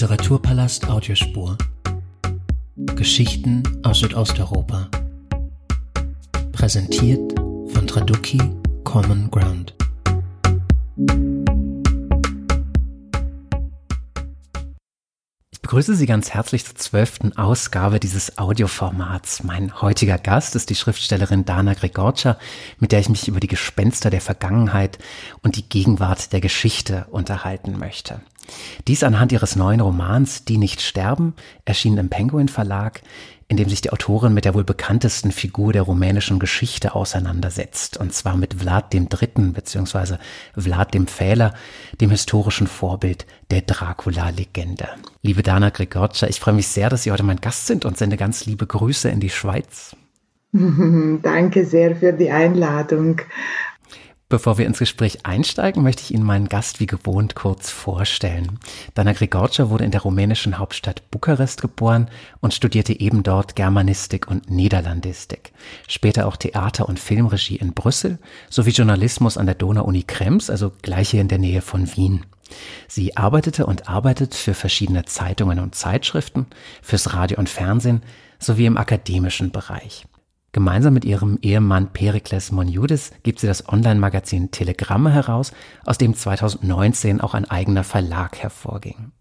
Literaturpalast Audiospur. Geschichten aus Südosteuropa. Präsentiert von Traduki Common Ground. Ich begrüße Sie ganz herzlich zur zwölften Ausgabe dieses Audioformats. Mein heutiger Gast ist die Schriftstellerin Dana Gregorcia, mit der ich mich über die Gespenster der Vergangenheit und die Gegenwart der Geschichte unterhalten möchte. Dies anhand ihres neuen Romans Die nicht sterben, erschienen im Penguin Verlag, in dem sich die Autorin mit der wohl bekanntesten Figur der rumänischen Geschichte auseinandersetzt, und zwar mit Vlad dem Dritten bzw. Vlad dem Fähler, dem historischen Vorbild der Dracula-Legende. Liebe Dana Gregorcia, ich freue mich sehr, dass Sie heute mein Gast sind und sende ganz liebe Grüße in die Schweiz. Danke sehr für die Einladung. Bevor wir ins Gespräch einsteigen, möchte ich Ihnen meinen Gast wie gewohnt kurz vorstellen. Dana Grigorcia wurde in der rumänischen Hauptstadt Bukarest geboren und studierte eben dort Germanistik und Niederlandistik. Später auch Theater- und Filmregie in Brüssel sowie Journalismus an der Donau-Uni Krems, also gleich hier in der Nähe von Wien. Sie arbeitete und arbeitet für verschiedene Zeitungen und Zeitschriften, fürs Radio und Fernsehen sowie im akademischen Bereich. Gemeinsam mit ihrem Ehemann Perikles Monjudis gibt sie das Online-Magazin Telegramme heraus, aus dem 2019 auch ein eigener Verlag hervorging.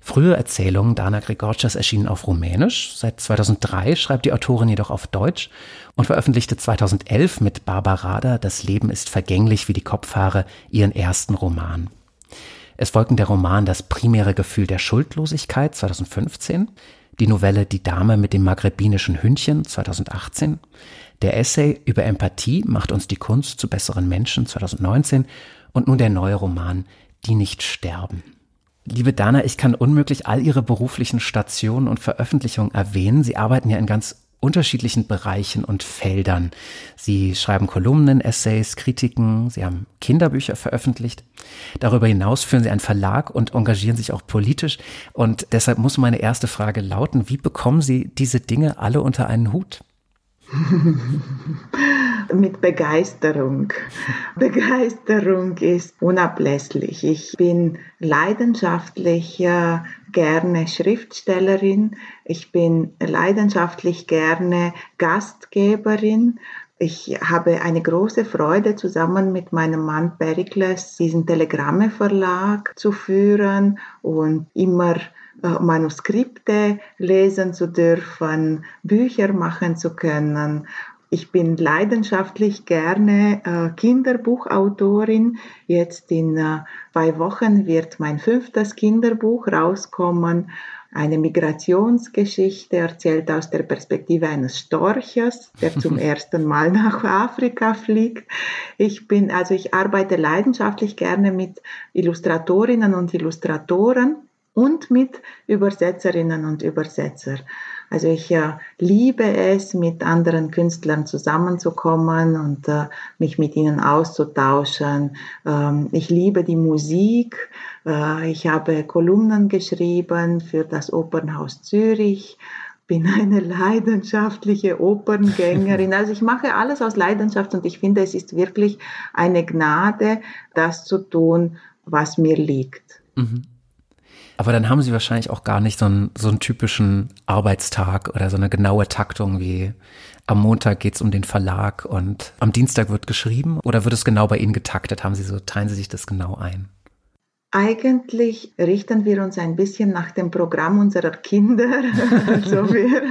Frühe Erzählungen Dana Gregorcias erschienen auf Rumänisch. Seit 2003 schreibt die Autorin jedoch auf Deutsch und veröffentlichte 2011 mit Barbara Das Leben ist vergänglich wie die Kopfhaare ihren ersten Roman. Es folgten der Roman Das primäre Gefühl der Schuldlosigkeit 2015, die Novelle Die Dame mit dem maghrebinischen Hündchen 2018, der Essay über Empathie macht uns die Kunst zu besseren Menschen 2019 und nun der neue Roman Die nicht sterben. Liebe Dana, ich kann unmöglich all Ihre beruflichen Stationen und Veröffentlichungen erwähnen. Sie arbeiten ja in ganz unterschiedlichen Bereichen und Feldern. Sie schreiben Kolumnen, Essays, Kritiken, Sie haben Kinderbücher veröffentlicht. Darüber hinaus führen Sie einen Verlag und engagieren sich auch politisch. Und deshalb muss meine erste Frage lauten, wie bekommen Sie diese Dinge alle unter einen Hut? Mit Begeisterung. Begeisterung ist unablässlich. Ich bin leidenschaftlich gerne Schriftstellerin. Ich bin leidenschaftlich gerne Gastgeberin. Ich habe eine große Freude, zusammen mit meinem Mann Perikles diesen Telegramme Verlag zu führen und immer äh, Manuskripte lesen zu dürfen, Bücher machen zu können. Ich bin leidenschaftlich gerne äh, Kinderbuchautorin. Jetzt in äh, zwei Wochen wird mein fünftes Kinderbuch rauskommen. Eine Migrationsgeschichte erzählt aus der Perspektive eines Storches, der zum ersten Mal nach Afrika fliegt. Ich bin, also ich arbeite leidenschaftlich gerne mit Illustratorinnen und Illustratoren und mit Übersetzerinnen und Übersetzer. Also ich äh, liebe es, mit anderen Künstlern zusammenzukommen und äh, mich mit ihnen auszutauschen. Ähm, ich liebe die Musik. Äh, ich habe Kolumnen geschrieben für das Opernhaus Zürich bin eine leidenschaftliche Operngängerin. Also ich mache alles aus Leidenschaft und ich finde, es ist wirklich eine Gnade, das zu tun, was mir liegt. Mhm. Aber dann haben sie wahrscheinlich auch gar nicht so einen, so einen typischen Arbeitstag oder so eine genaue Taktung wie am Montag geht's um den Verlag und am Dienstag wird geschrieben oder wird es genau bei Ihnen getaktet? Haben Sie so, teilen Sie sich das genau ein? Eigentlich richten wir uns ein bisschen nach dem Programm unserer Kinder. also wir,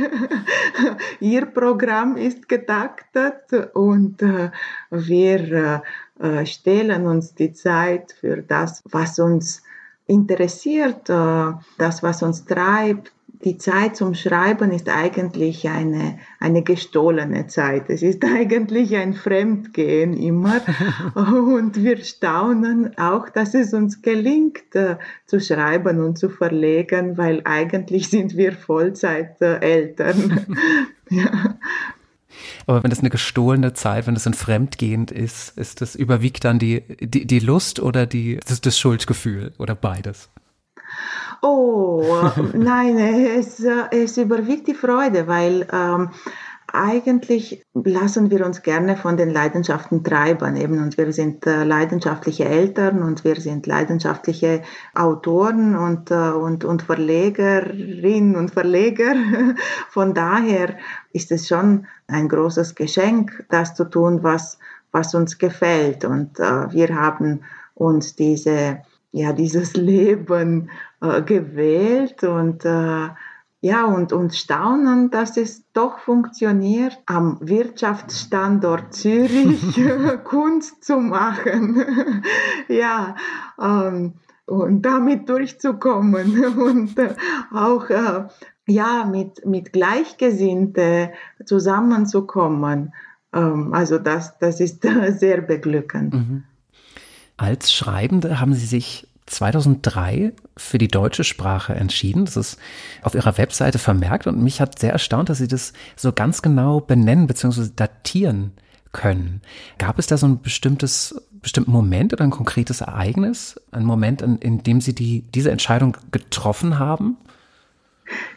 ihr Programm ist getaktet und äh, wir äh, stellen uns die Zeit für das, was uns interessiert, äh, das, was uns treibt. Die Zeit zum Schreiben ist eigentlich eine, eine gestohlene Zeit. Es ist eigentlich ein Fremdgehen immer. Und wir staunen auch, dass es uns gelingt, äh, zu schreiben und zu verlegen, weil eigentlich sind wir Vollzeiteltern. ja. Aber wenn das eine gestohlene Zeit, wenn das ein Fremdgehend ist, ist das überwiegt dann die, die, die Lust oder die, das, das Schuldgefühl oder beides? Oh, nein, es, es überwiegt die Freude, weil ähm, eigentlich lassen wir uns gerne von den Leidenschaften treiben eben und wir sind äh, leidenschaftliche Eltern und wir sind leidenschaftliche Autoren und, äh, und, und Verlegerinnen und Verleger. Von daher ist es schon ein großes Geschenk, das zu tun, was, was uns gefällt und äh, wir haben uns diese, ja, dieses Leben äh, gewählt und äh, ja, und, und staunen, dass es doch funktioniert, am Wirtschaftsstandort Zürich Kunst zu machen. ja, ähm, und damit durchzukommen und äh, auch äh, ja, mit, mit Gleichgesinnte zusammenzukommen. Ähm, also das, das ist sehr beglückend. Mhm. Als Schreibende haben Sie sich 2003 für die deutsche Sprache entschieden. Das ist auf ihrer Webseite vermerkt und mich hat sehr erstaunt, dass sie das so ganz genau benennen bzw. datieren können. Gab es da so ein bestimmtes, bestimmten Moment oder ein konkretes Ereignis, ein Moment, in, in dem Sie die, diese Entscheidung getroffen haben?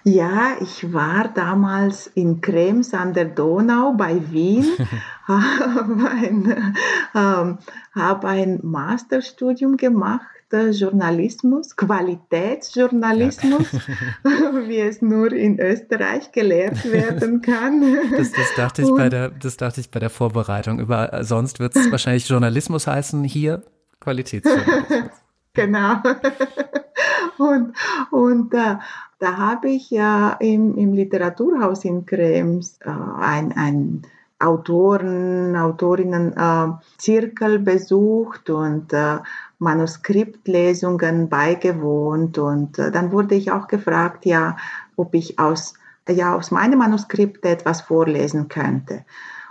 Ja, ich war damals in Krems an der Donau bei Wien, habe ein, ähm, hab ein Masterstudium gemacht Journalismus, Qualitätsjournalismus, ja. wie es nur in Österreich gelehrt werden kann. Das, das, dachte ich bei der, das dachte ich bei der Vorbereitung. Über, sonst wird es wahrscheinlich Journalismus heißen, hier Qualitätsjournalismus. genau. Und, und äh, da habe ich ja im, im Literaturhaus in Krems äh, ein, ein Autoren, Autorinnen äh, Zirkel besucht und äh, Manuskriptlesungen beigewohnt und äh, dann wurde ich auch gefragt, ja, ob ich aus, ja, aus meinem Manuskript etwas vorlesen könnte.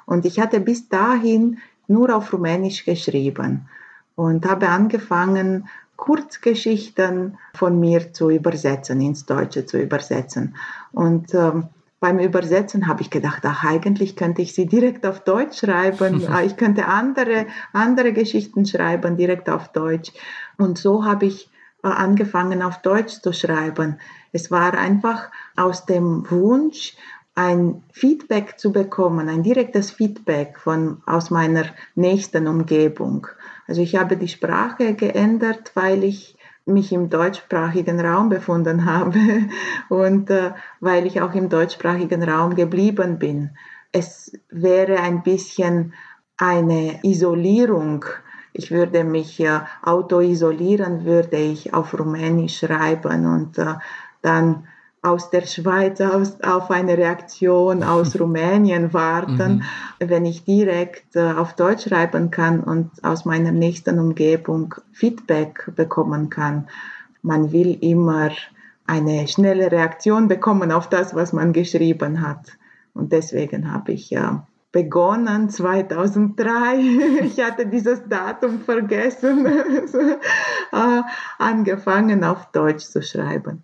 Und ich hatte bis dahin nur auf Rumänisch geschrieben und habe angefangen, Kurzgeschichten von mir zu übersetzen, ins Deutsche zu übersetzen. Und ähm, beim Übersetzen habe ich gedacht, ach, eigentlich könnte ich sie direkt auf Deutsch schreiben. Ah, ich könnte andere, andere Geschichten schreiben, direkt auf Deutsch. Und so habe ich äh, angefangen, auf Deutsch zu schreiben. Es war einfach aus dem Wunsch, ein Feedback zu bekommen, ein direktes Feedback von, aus meiner nächsten Umgebung. Also ich habe die Sprache geändert, weil ich mich im deutschsprachigen Raum befunden habe und äh, weil ich auch im deutschsprachigen Raum geblieben bin. Es wäre ein bisschen eine Isolierung. Ich würde mich äh, auto-isolieren, würde ich auf Rumänisch schreiben und äh, dann aus der Schweiz aus, auf eine Reaktion aus Rumänien warten, mhm. wenn ich direkt äh, auf Deutsch schreiben kann und aus meiner nächsten Umgebung Feedback bekommen kann. Man will immer eine schnelle Reaktion bekommen auf das, was man geschrieben hat. Und deswegen habe ich ja begonnen 2003. Ich hatte dieses Datum vergessen, äh, angefangen auf Deutsch zu schreiben.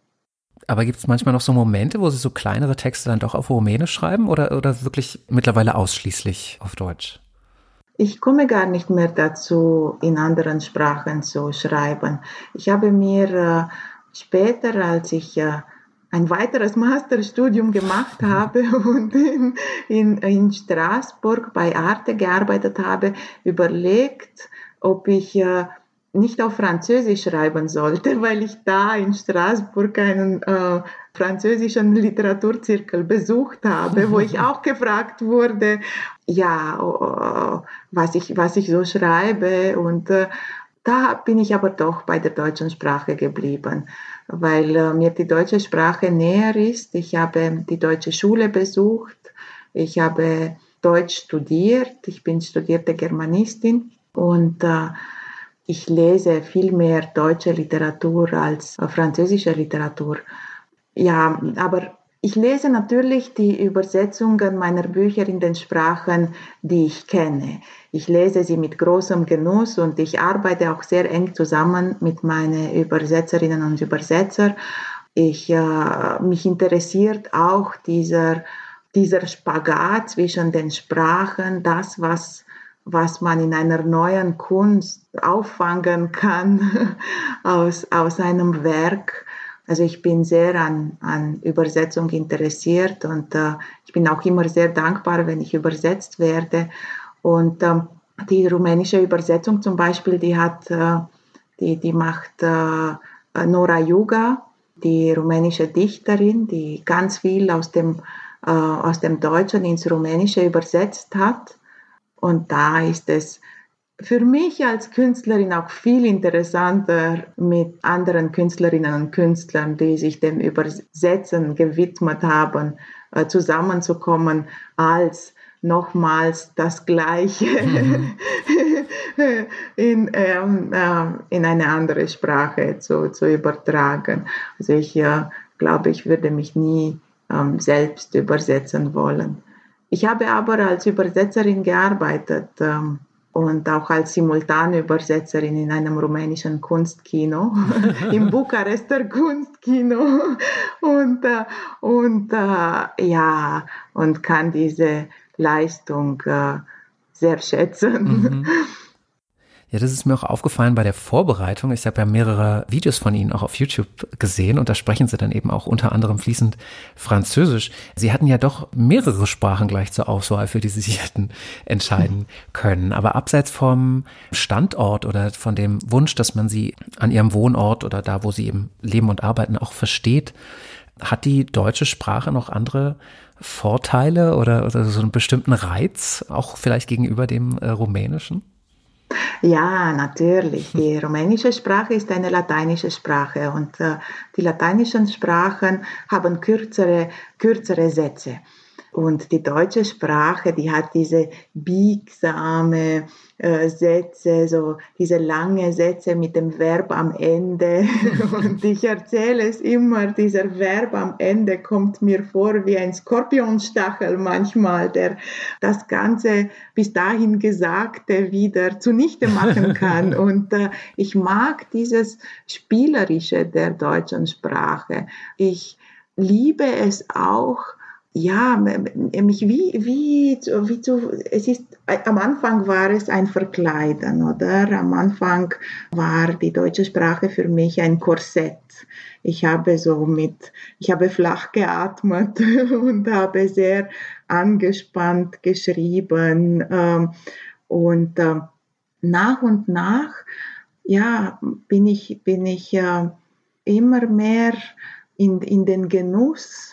Aber gibt es manchmal noch so Momente, wo Sie so kleinere Texte dann doch auf Rumänisch schreiben oder, oder wirklich mittlerweile ausschließlich auf Deutsch? Ich komme gar nicht mehr dazu, in anderen Sprachen zu schreiben. Ich habe mir äh, später, als ich äh, ein weiteres Masterstudium gemacht mhm. habe und in, in, in Straßburg bei Arte gearbeitet habe, überlegt, ob ich äh, nicht auf Französisch schreiben sollte, weil ich da in Straßburg einen äh, französischen Literaturzirkel besucht habe, wo ich auch gefragt wurde, ja, oh, was ich, was ich so schreibe. Und äh, da bin ich aber doch bei der deutschen Sprache geblieben, weil äh, mir die deutsche Sprache näher ist. Ich habe die deutsche Schule besucht, ich habe Deutsch studiert, ich bin studierte Germanistin. Und äh, ich lese viel mehr deutsche Literatur als französische Literatur. Ja, aber ich lese natürlich die Übersetzungen meiner Bücher in den Sprachen, die ich kenne. Ich lese sie mit großem Genuss und ich arbeite auch sehr eng zusammen mit meinen Übersetzerinnen und Übersetzern. Ich, äh, mich interessiert auch dieser, dieser Spagat zwischen den Sprachen, das, was was man in einer neuen Kunst auffangen kann aus, aus einem Werk. Also ich bin sehr an, an Übersetzung interessiert und äh, ich bin auch immer sehr dankbar, wenn ich übersetzt werde. Und ähm, die rumänische Übersetzung zum Beispiel, die hat, äh, die, die macht äh, Nora Yuga, die rumänische Dichterin, die ganz viel aus dem, äh, aus dem Deutschen ins Rumänische übersetzt hat. Und da ist es für mich als Künstlerin auch viel interessanter, mit anderen Künstlerinnen und Künstlern, die sich dem Übersetzen gewidmet haben, äh, zusammenzukommen, als nochmals das Gleiche mhm. in, ähm, äh, in eine andere Sprache zu, zu übertragen. Also ich äh, glaube, ich würde mich nie ähm, selbst übersetzen wollen. Ich habe aber als Übersetzerin gearbeitet. Ähm, und auch als Simultanübersetzerin in einem rumänischen Kunstkino, im Bukarester Kunstkino und, äh, und äh, ja, und kann diese Leistung äh, sehr schätzen. Mhm. Ja, das ist mir auch aufgefallen bei der Vorbereitung. Ich habe ja mehrere Videos von Ihnen auch auf YouTube gesehen und da sprechen Sie dann eben auch unter anderem fließend Französisch. Sie hatten ja doch mehrere Sprachen gleich zur Auswahl, für die Sie sich hätten entscheiden können. Aber abseits vom Standort oder von dem Wunsch, dass man Sie an Ihrem Wohnort oder da, wo Sie eben leben und arbeiten, auch versteht, hat die deutsche Sprache noch andere Vorteile oder, oder so einen bestimmten Reiz, auch vielleicht gegenüber dem äh, rumänischen? Ja, natürlich. Die rumänische Sprache ist eine lateinische Sprache und äh, die lateinischen Sprachen haben kürzere, kürzere Sätze. Und die deutsche Sprache, die hat diese biegsame äh, Sätze, so diese lange Sätze mit dem Verb am Ende. Und ich erzähle es immer, dieser Verb am Ende kommt mir vor wie ein Skorpionstachel manchmal, der das Ganze bis dahin Gesagte wieder zunichte machen kann. Und äh, ich mag dieses Spielerische der deutschen Sprache. Ich liebe es auch, ja, mich wie, wie, wie zu, es ist, am Anfang war es ein Verkleiden, oder? Am Anfang war die deutsche Sprache für mich ein Korsett. Ich habe so mit, ich habe flach geatmet und habe sehr angespannt geschrieben, ähm, und äh, nach und nach, ja, bin ich, bin ich äh, immer mehr in, in den Genuss äh,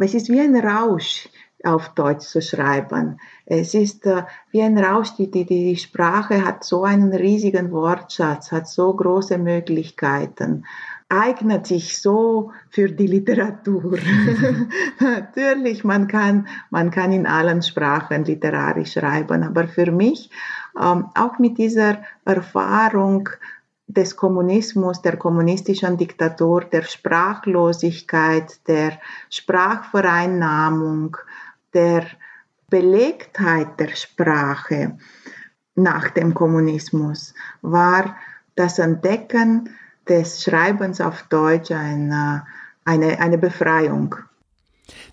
es ist wie ein Rausch auf Deutsch zu schreiben. Es ist äh, wie ein Rausch, die, die, die Sprache hat so einen riesigen Wortschatz, hat so große Möglichkeiten, eignet sich so für die Literatur. Natürlich, man kann, man kann in allen Sprachen literarisch schreiben, aber für mich, ähm, auch mit dieser Erfahrung, des Kommunismus, der kommunistischen Diktatur, der Sprachlosigkeit, der Sprachvereinnahmung, der Belegtheit der Sprache nach dem Kommunismus war das Entdecken des Schreibens auf Deutsch eine, eine, eine Befreiung.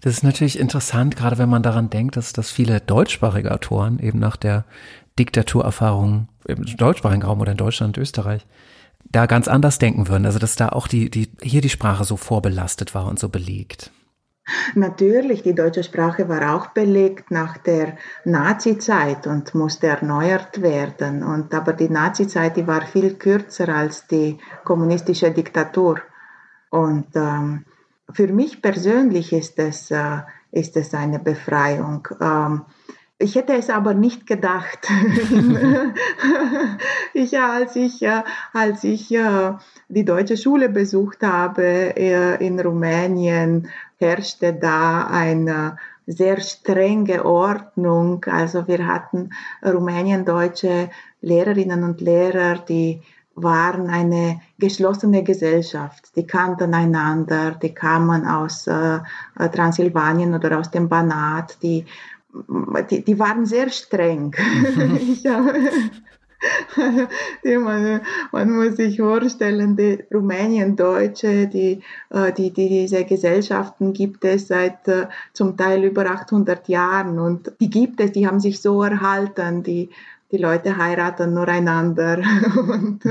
Das ist natürlich interessant, gerade wenn man daran denkt, dass, dass viele deutschsprachige Autoren eben nach der Diktaturerfahrung im deutschsprachigen Raum oder in Deutschland, Österreich, da ganz anders denken würden. Also dass da auch die, die, hier die Sprache so vorbelastet war und so belegt. Natürlich, die deutsche Sprache war auch belegt nach der Nazi-Zeit und musste erneuert werden. Und, aber die Nazi-Zeit, die war viel kürzer als die kommunistische Diktatur. Und ähm, für mich persönlich ist es, äh, ist es eine Befreiung. Ähm, ich hätte es aber nicht gedacht. ich, als ich, äh, als ich äh, die deutsche Schule besucht habe äh, in Rumänien, herrschte da eine sehr strenge Ordnung. Also wir hatten rumäniendeutsche Lehrerinnen und Lehrer, die waren eine geschlossene Gesellschaft. Die kannten einander, die kamen aus äh, Transsilvanien oder aus dem Banat, die die, die waren sehr streng. ich habe, die man, man muss sich vorstellen, die Rumänien-Deutsche, die, äh, die, die, diese Gesellschaften gibt es seit äh, zum Teil über 800 Jahren und die gibt es, die haben sich so erhalten, die, die Leute heiraten nur einander und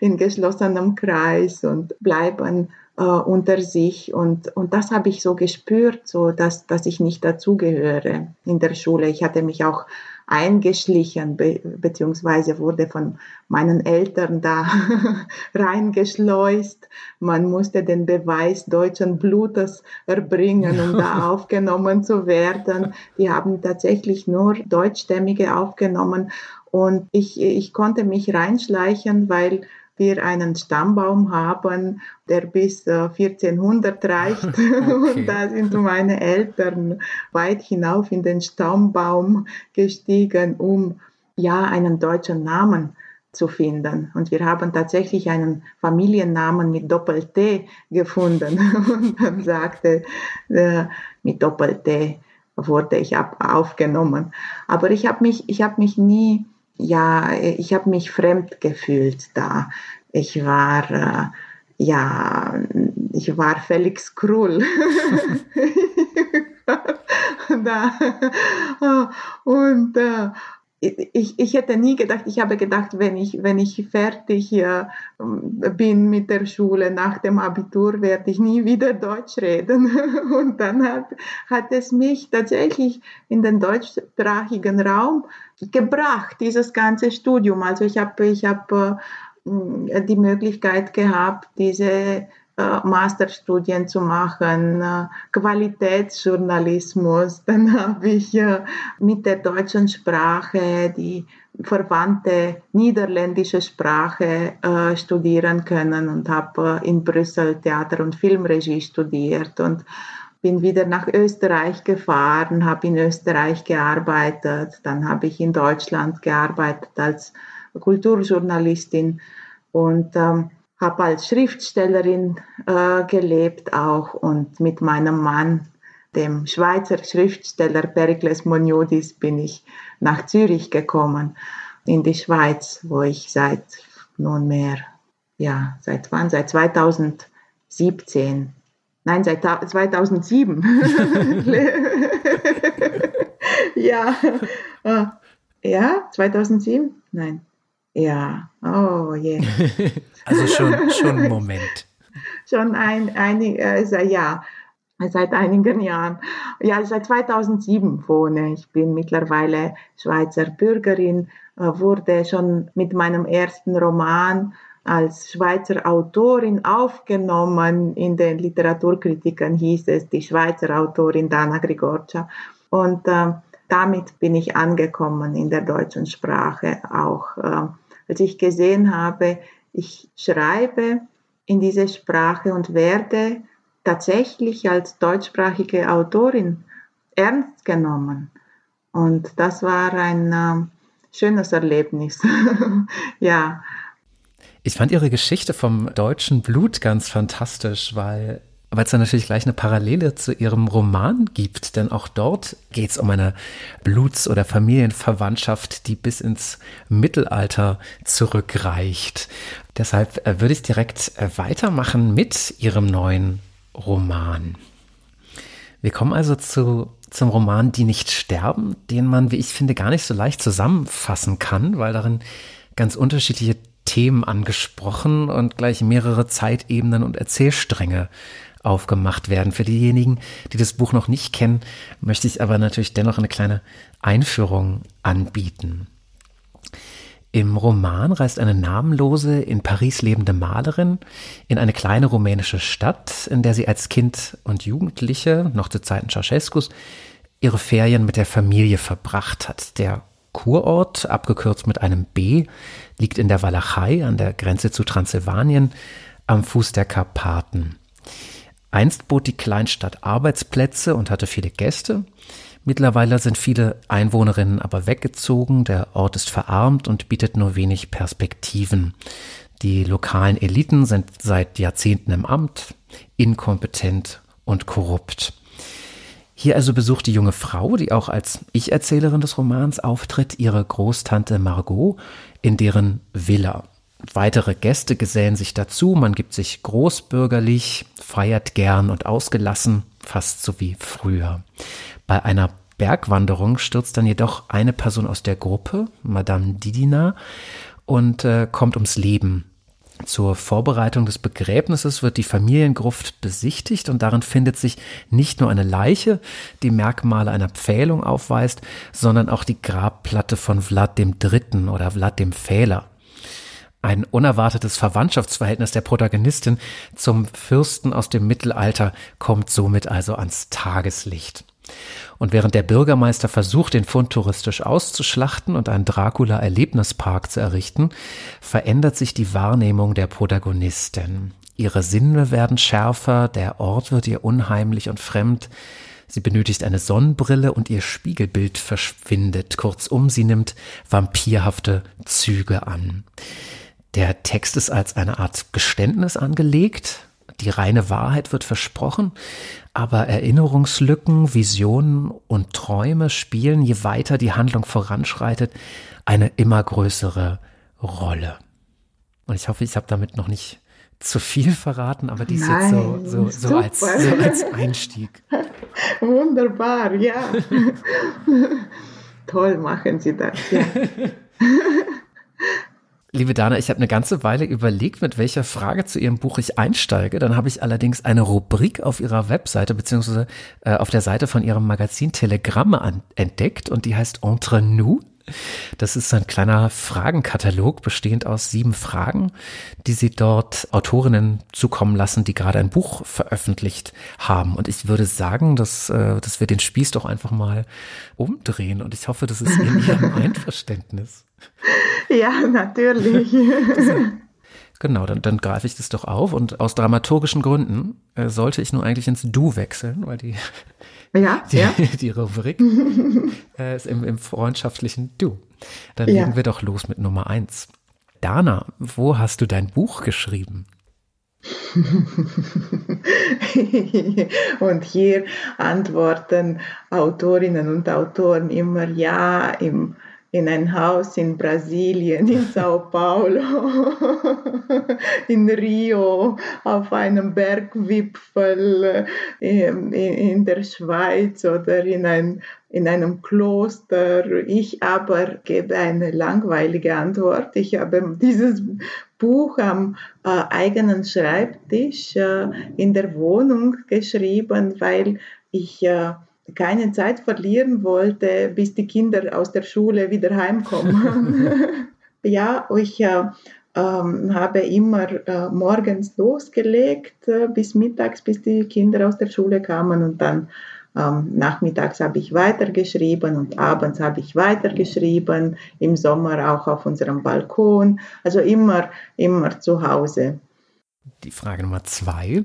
in geschlossenem Kreis und bleiben äh, unter sich. Und, und das habe ich so gespürt, so dass, dass ich nicht dazugehöre in der Schule. Ich hatte mich auch eingeschlichen, be beziehungsweise wurde von meinen Eltern da reingeschleust. Man musste den Beweis deutschen Blutes erbringen, um da aufgenommen zu werden. Die haben tatsächlich nur Deutschstämmige aufgenommen und ich, ich konnte mich reinschleichen, weil wir einen Stammbaum haben, der bis 1400 äh, reicht. Okay. Und da sind meine Eltern weit hinauf in den Stammbaum gestiegen, um ja einen deutschen Namen zu finden. Und wir haben tatsächlich einen Familiennamen mit Doppel-T gefunden. Und dann sagte, äh, mit Doppel-T wurde ich ab, aufgenommen. Aber ich habe mich, ich habe mich nie ja, ich habe mich fremd gefühlt da. Ich war, äh, ja, ich war Felix Krull. da. Und äh, ich, ich hätte nie gedacht, ich habe gedacht, wenn ich, wenn ich fertig äh, bin mit der Schule nach dem Abitur, werde ich nie wieder Deutsch reden. Und dann hat, hat es mich tatsächlich in den deutschsprachigen Raum gebracht, dieses ganze Studium. Also ich habe ich hab, äh, die Möglichkeit gehabt, diese Masterstudien zu machen, Qualitätsjournalismus. Dann habe ich mit der deutschen Sprache die verwandte niederländische Sprache studieren können und habe in Brüssel Theater- und Filmregie studiert und bin wieder nach Österreich gefahren, habe in Österreich gearbeitet, dann habe ich in Deutschland gearbeitet als Kulturjournalistin und ähm, habe als Schriftstellerin äh, gelebt auch und mit meinem Mann, dem Schweizer Schriftsteller Pericles Monodis, bin ich nach Zürich gekommen, in die Schweiz, wo ich seit nunmehr, ja, seit wann? Seit 2017, nein, seit 2007. ja, äh, ja, 2007? Nein, ja, oh je. Yeah. also schon, schon ein Moment. schon ein, einig, äh, ja, seit einigen Jahren. Ja, seit 2007 wohne ich. bin mittlerweile Schweizer Bürgerin, äh, wurde schon mit meinem ersten Roman als Schweizer Autorin aufgenommen. In den Literaturkritikern hieß es die Schweizer Autorin Dana Grigorcia. Und äh, damit bin ich angekommen in der deutschen Sprache auch. Äh, als ich gesehen habe, ich schreibe in dieser Sprache und werde tatsächlich als deutschsprachige Autorin ernst genommen. Und das war ein äh, schönes Erlebnis. ja. Ich fand Ihre Geschichte vom deutschen Blut ganz fantastisch, weil weil es da natürlich gleich eine Parallele zu ihrem Roman gibt, denn auch dort geht es um eine Bluts- oder Familienverwandtschaft, die bis ins Mittelalter zurückreicht. Deshalb äh, würde ich direkt äh, weitermachen mit ihrem neuen Roman. Wir kommen also zu, zum Roman Die nicht sterben, den man, wie ich finde, gar nicht so leicht zusammenfassen kann, weil darin ganz unterschiedliche Themen angesprochen und gleich mehrere Zeitebenen und Erzählstränge aufgemacht werden. Für diejenigen, die das Buch noch nicht kennen, möchte ich aber natürlich dennoch eine kleine Einführung anbieten. Im Roman reist eine namenlose, in Paris lebende Malerin in eine kleine rumänische Stadt, in der sie als Kind und Jugendliche, noch zu Zeiten Ceausescus, ihre Ferien mit der Familie verbracht hat. Der Kurort, abgekürzt mit einem B, liegt in der Walachei an der Grenze zu Transsilvanien am Fuß der Karpaten. Einst bot die Kleinstadt Arbeitsplätze und hatte viele Gäste. Mittlerweile sind viele Einwohnerinnen aber weggezogen, der Ort ist verarmt und bietet nur wenig Perspektiven. Die lokalen Eliten sind seit Jahrzehnten im Amt, inkompetent und korrupt. Hier also besucht die junge Frau, die auch als Ich-Erzählerin des Romans auftritt, ihre Großtante Margot in deren Villa. Weitere Gäste gesellen sich dazu, man gibt sich großbürgerlich, feiert gern und ausgelassen, fast so wie früher. Bei einer Bergwanderung stürzt dann jedoch eine Person aus der Gruppe, Madame Didina, und äh, kommt ums Leben. Zur Vorbereitung des Begräbnisses wird die Familiengruft besichtigt und darin findet sich nicht nur eine Leiche, die Merkmale einer Pfählung aufweist, sondern auch die Grabplatte von Vlad III. oder Vlad dem Pfähler. Ein unerwartetes Verwandtschaftsverhältnis der Protagonistin zum Fürsten aus dem Mittelalter kommt somit also ans Tageslicht. Und während der Bürgermeister versucht, den Fund touristisch auszuschlachten und einen Dracula-Erlebnispark zu errichten, verändert sich die Wahrnehmung der Protagonistin. Ihre Sinne werden schärfer, der Ort wird ihr unheimlich und fremd, Sie benötigt eine Sonnenbrille und ihr Spiegelbild verschwindet. Kurzum, sie nimmt vampirhafte Züge an. Der Text ist als eine Art Geständnis angelegt. Die reine Wahrheit wird versprochen, aber Erinnerungslücken, Visionen und Träume spielen, je weiter die Handlung voranschreitet, eine immer größere Rolle. Und ich hoffe, ich habe damit noch nicht zu viel verraten, aber dies Nein, jetzt so, so, so, als, so als Einstieg. Wunderbar, ja. Toll machen Sie das. Ja. Liebe Dana, ich habe eine ganze Weile überlegt, mit welcher Frage zu Ihrem Buch ich einsteige. Dann habe ich allerdings eine Rubrik auf Ihrer Webseite beziehungsweise äh, auf der Seite von Ihrem Magazin Telegramme an, entdeckt und die heißt Entre nous. Das ist ein kleiner Fragenkatalog bestehend aus sieben Fragen, die Sie dort Autorinnen zukommen lassen, die gerade ein Buch veröffentlicht haben. Und ich würde sagen, dass, äh, dass wir den Spieß doch einfach mal umdrehen. Und ich hoffe, das ist in Ihrem Einverständnis. Ja, natürlich. Genau, dann, dann greife ich das doch auf und aus dramaturgischen Gründen äh, sollte ich nur eigentlich ins Du wechseln, weil die, ja, die, ja. die Rubrik äh, ist im, im freundschaftlichen Du. Dann ja. legen wir doch los mit Nummer eins. Dana, wo hast du dein Buch geschrieben? und hier antworten Autorinnen und Autoren immer ja im in ein Haus in Brasilien, in Sao Paulo, in Rio, auf einem Bergwipfel in, in der Schweiz oder in, ein, in einem Kloster. Ich aber gebe eine langweilige Antwort. Ich habe dieses Buch am äh, eigenen Schreibtisch äh, in der Wohnung geschrieben, weil ich äh, keine Zeit verlieren wollte, bis die Kinder aus der Schule wieder heimkommen. ja, ich äh, ähm, habe immer äh, morgens losgelegt äh, bis mittags, bis die Kinder aus der Schule kamen und dann ähm, nachmittags habe ich weitergeschrieben und abends habe ich weitergeschrieben, im Sommer auch auf unserem Balkon, also immer, immer zu Hause. Die Frage Nummer zwei.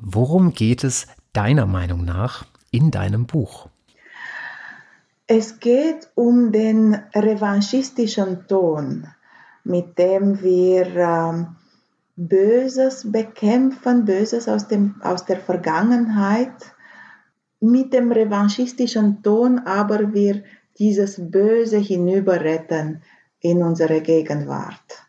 Worum geht es deiner Meinung nach in deinem Buch? Es geht um den revanchistischen Ton, mit dem wir äh, Böses bekämpfen, Böses aus, dem, aus der Vergangenheit, mit dem revanchistischen Ton aber wir dieses Böse hinüberretten in unsere Gegenwart.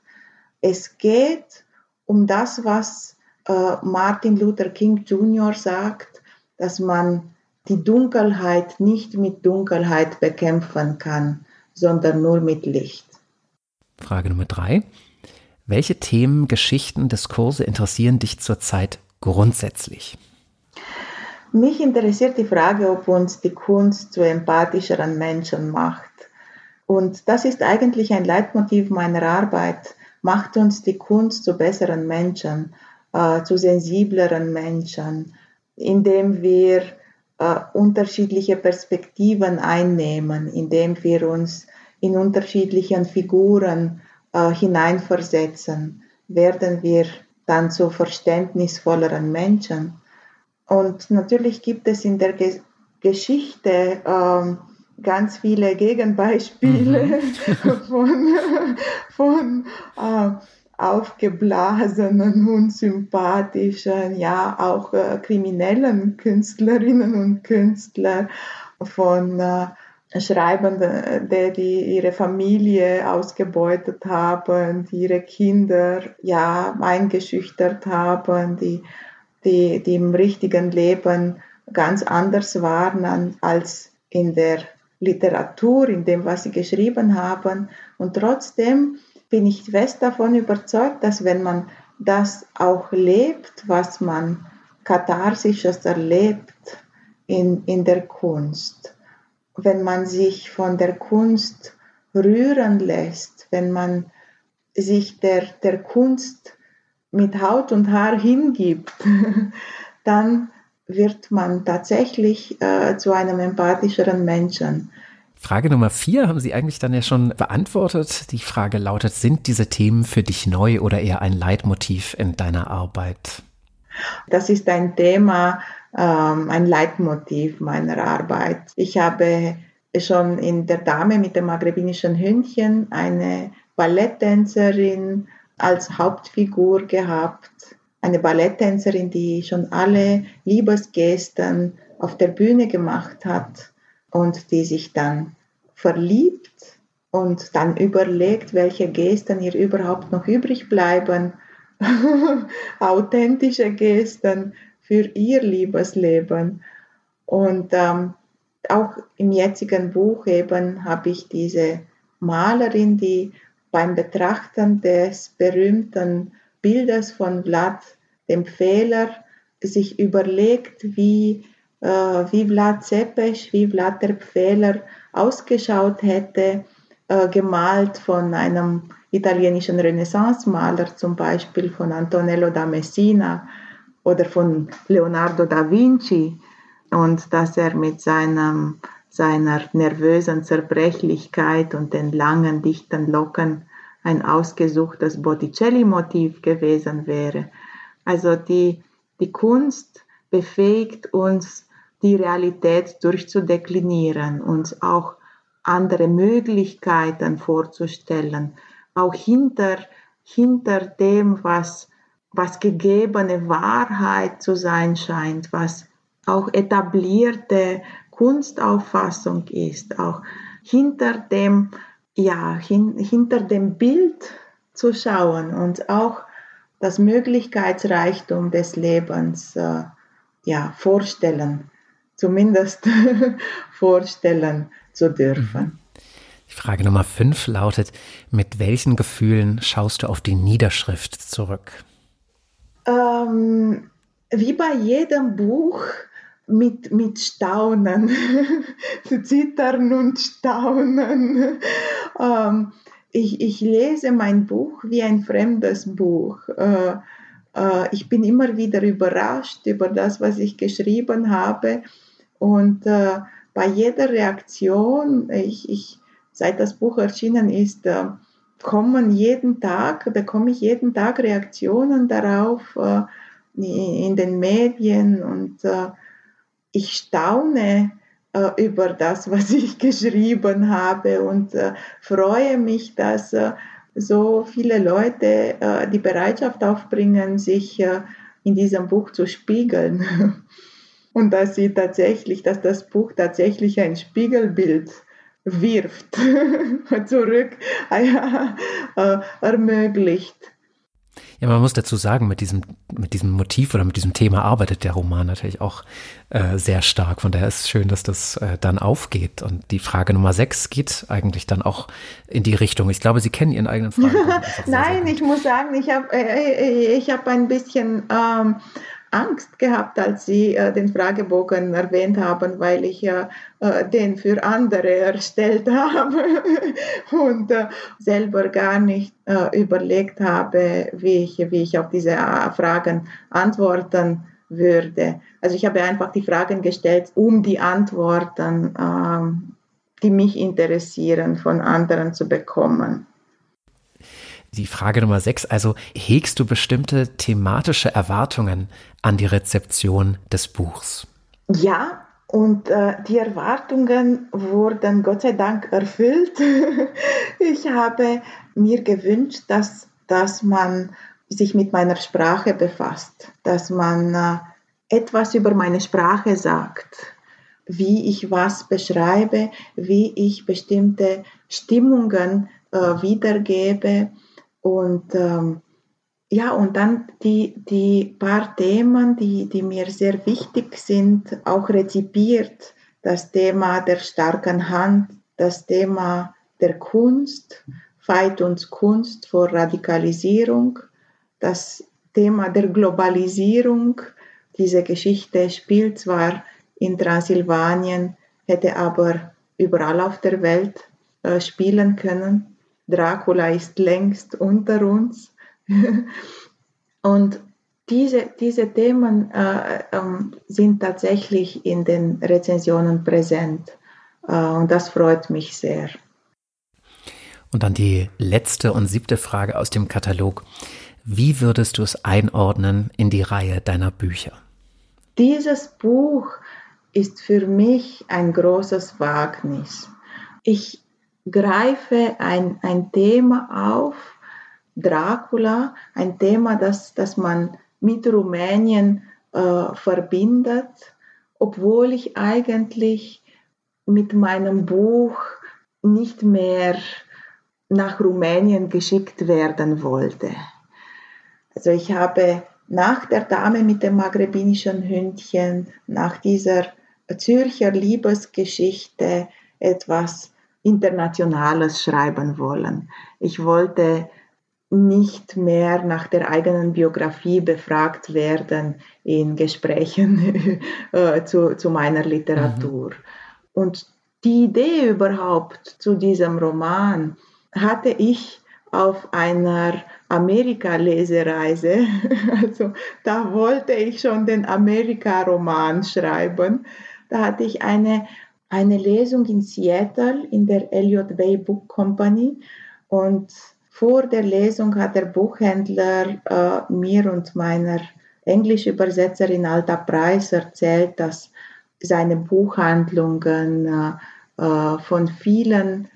Es geht um das, was äh, Martin Luther King Jr. sagt, dass man die Dunkelheit nicht mit Dunkelheit bekämpfen kann, sondern nur mit Licht. Frage Nummer drei. Welche Themen, Geschichten, Diskurse interessieren dich zurzeit grundsätzlich? Mich interessiert die Frage, ob uns die Kunst zu empathischeren Menschen macht. Und das ist eigentlich ein Leitmotiv meiner Arbeit. Macht uns die Kunst zu besseren Menschen, äh, zu sensibleren Menschen, indem wir äh, unterschiedliche Perspektiven einnehmen, indem wir uns in unterschiedlichen Figuren äh, hineinversetzen, werden wir dann zu verständnisvolleren Menschen. Und natürlich gibt es in der Ge Geschichte ähm, ganz viele Gegenbeispiele mhm. von, von äh, aufgeblasenen, unsympathischen, ja auch äh, kriminellen Künstlerinnen und Künstler, von äh, Schreibenden, die, die ihre Familie ausgebeutet haben, die ihre Kinder ja eingeschüchtert haben, die, die, die im richtigen Leben ganz anders waren als in der Literatur, in dem, was sie geschrieben haben. Und trotzdem bin ich fest davon überzeugt, dass wenn man das auch lebt, was man katharsisches erlebt in, in der Kunst, wenn man sich von der Kunst rühren lässt, wenn man sich der, der Kunst mit Haut und Haar hingibt, dann wird man tatsächlich äh, zu einem empathischeren Menschen. Frage Nummer vier haben Sie eigentlich dann ja schon beantwortet. Die Frage lautet, sind diese Themen für dich neu oder eher ein Leitmotiv in deiner Arbeit? Das ist ein Thema, ähm, ein Leitmotiv meiner Arbeit. Ich habe schon in der Dame mit dem maghrebinischen Hündchen eine Balletttänzerin als Hauptfigur gehabt eine Balletttänzerin, die schon alle Liebesgesten auf der Bühne gemacht hat und die sich dann verliebt und dann überlegt, welche Gesten ihr überhaupt noch übrig bleiben, authentische Gesten für ihr Liebesleben. Und ähm, auch im jetzigen Buch eben habe ich diese Malerin, die beim Betrachten des berühmten Bildes von Vlad dem Fehler sich überlegt, wie, wie Vlad Zepes, wie Vlad der Pfähler ausgeschaut hätte, äh, gemalt von einem italienischen Renaissance-Maler, zum Beispiel von Antonello da Messina oder von Leonardo da Vinci, und dass er mit seinem, seiner nervösen Zerbrechlichkeit und den langen, dichten Locken ein ausgesuchtes Botticelli-Motiv gewesen wäre. Also die, die Kunst befähigt uns, die Realität durchzudeklinieren, uns auch andere Möglichkeiten vorzustellen, auch hinter, hinter dem, was, was gegebene Wahrheit zu sein scheint, was auch etablierte Kunstauffassung ist, auch hinter dem, ja, hin, hinter dem Bild zu schauen und auch das Möglichkeitsreichtum des Lebens äh, ja, vorstellen, zumindest vorstellen zu dürfen. Mhm. Die Frage Nummer fünf lautet, mit welchen Gefühlen schaust du auf die Niederschrift zurück? Ähm, wie bei jedem Buch mit, mit Staunen, Zittern und Staunen. Ähm, ich, ich lese mein Buch wie ein fremdes Buch. Äh, äh, ich bin immer wieder überrascht über das, was ich geschrieben habe. Und äh, bei jeder Reaktion, ich, ich, seit das Buch erschienen ist, äh, kommen jeden Tag, bekomme ich jeden Tag Reaktionen darauf äh, in den Medien und äh, ich staune äh, über das, was ich geschrieben habe und äh, freue mich, dass so viele Leute die Bereitschaft aufbringen, sich in diesem Buch zu spiegeln. und dass sie tatsächlich, dass das Buch tatsächlich ein Spiegelbild wirft, zurück äh, ermöglicht. Ja, man muss dazu sagen, mit diesem, mit diesem Motiv oder mit diesem Thema arbeitet der Roman natürlich auch äh, sehr stark. Von daher ist es schön, dass das äh, dann aufgeht. Und die Frage Nummer sechs geht eigentlich dann auch in die Richtung. Ich glaube, Sie kennen Ihren eigenen Fragen. Nein, sehr ich muss sagen, ich habe äh, ich hab ein bisschen ähm, Angst gehabt, als Sie äh, den Fragebogen erwähnt haben, weil ich äh, den für andere erstellt habe und äh, selber gar nicht äh, überlegt habe, wie ich, wie ich auf diese äh, Fragen antworten würde. Also ich habe einfach die Fragen gestellt, um die Antworten, ähm, die mich interessieren, von anderen zu bekommen. Die Frage Nummer sechs, also hegst du bestimmte thematische Erwartungen an die Rezeption des Buchs? Ja, und äh, die Erwartungen wurden Gott sei Dank erfüllt. ich habe mir gewünscht, dass, dass man sich mit meiner Sprache befasst, dass man äh, etwas über meine Sprache sagt, wie ich was beschreibe, wie ich bestimmte Stimmungen äh, wiedergebe und ähm, ja, und dann die, die paar Themen, die, die mir sehr wichtig sind, auch rezipiert das Thema der starken Hand, das Thema der Kunst, Fight uns Kunst vor Radikalisierung, das Thema der Globalisierung. Diese Geschichte spielt zwar in Transsilvanien, hätte aber überall auf der Welt äh, spielen können. Dracula ist längst unter uns. Und diese, diese Themen äh, äh, sind tatsächlich in den Rezensionen präsent. Äh, und das freut mich sehr. Und dann die letzte und siebte Frage aus dem Katalog. Wie würdest du es einordnen in die Reihe deiner Bücher? Dieses Buch ist für mich ein großes Wagnis. Ich greife ein, ein Thema auf, Dracula, ein Thema, das, das man mit Rumänien äh, verbindet, obwohl ich eigentlich mit meinem Buch nicht mehr nach Rumänien geschickt werden wollte. Also ich habe nach der Dame mit dem maghrebinischen Hündchen, nach dieser Zürcher Liebesgeschichte etwas Internationales schreiben wollen. Ich wollte nicht mehr nach der eigenen Biografie befragt werden in Gesprächen äh, zu, zu meiner Literatur. Mhm. Und die Idee überhaupt zu diesem Roman hatte ich auf einer Amerika-Lesereise. Also da wollte ich schon den Amerika-Roman schreiben. Da hatte ich eine, eine Lesung in Seattle in der Elliott Bay Book Company. Und vor der Lesung hat der Buchhändler äh, mir und meiner Englischübersetzerin Alta Preis erzählt, dass seine Buchhandlungen äh, von vielen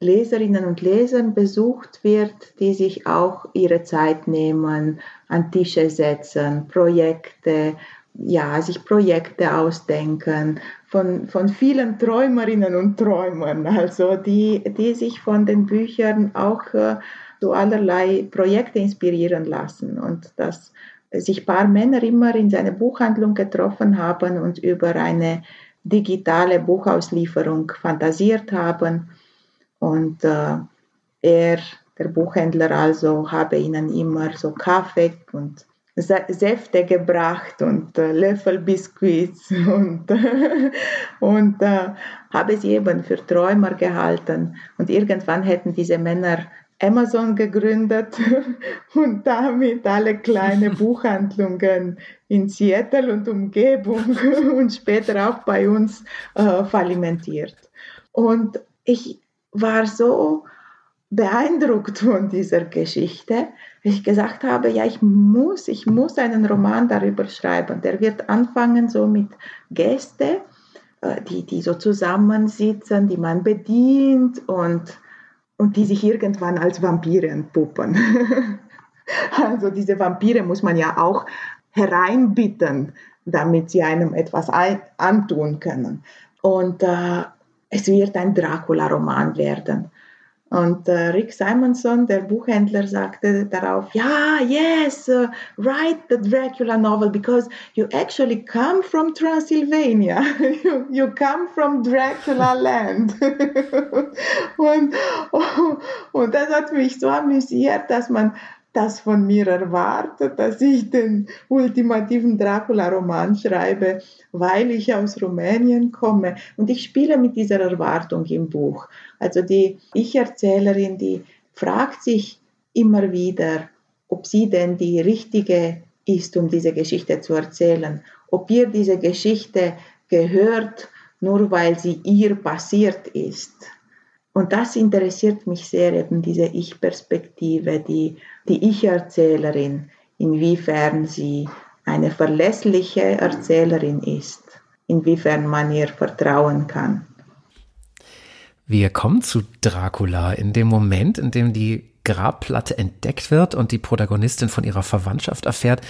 Leserinnen und Lesern besucht wird, die sich auch ihre Zeit nehmen, an Tische setzen, Projekte, ja, sich Projekte ausdenken von, von vielen Träumerinnen und Träumern, also die, die sich von den Büchern auch äh, so allerlei Projekte inspirieren lassen und dass sich ein paar Männer immer in seine Buchhandlung getroffen haben und über eine digitale Buchauslieferung fantasiert haben. Und äh, er, der Buchhändler also, habe ihnen immer so Kaffee und Säfte gebracht und äh, Löffelbiskuits und, und äh, habe sie eben für Träumer gehalten. Und irgendwann hätten diese Männer Amazon gegründet und damit alle kleine Buchhandlungen in Seattle und Umgebung und später auch bei uns äh, falimentiert. Und ich war so beeindruckt von dieser Geschichte, ich gesagt habe, ja, ich muss, ich muss einen Roman darüber schreiben. Der wird anfangen so mit Gästen, äh, die, die so zusammensitzen, die man bedient und, und die sich irgendwann als Vampire entpuppen. also diese Vampire muss man ja auch hereinbitten, damit sie einem etwas antun können. Und, äh, es wird ein Dracula-Roman werden. Und äh, Rick Simonson, der Buchhändler, sagte darauf, ja, yes, uh, write the Dracula novel because you actually come from Transylvania. you, you come from Dracula land. und, und das hat mich so amüsiert, dass man das von mir erwartet, dass ich den ultimativen Dracula-Roman schreibe, weil ich aus Rumänien komme. Und ich spiele mit dieser Erwartung im Buch. Also die Ich-Erzählerin, die fragt sich immer wieder, ob sie denn die richtige ist, um diese Geschichte zu erzählen. Ob ihr diese Geschichte gehört, nur weil sie ihr passiert ist. Und das interessiert mich sehr, eben diese Ich-Perspektive, die, die Ich-Erzählerin, inwiefern sie eine verlässliche Erzählerin ist, inwiefern man ihr vertrauen kann. Wir kommen zu Dracula in dem Moment, in dem die Grabplatte entdeckt wird und die Protagonistin von ihrer Verwandtschaft erfährt,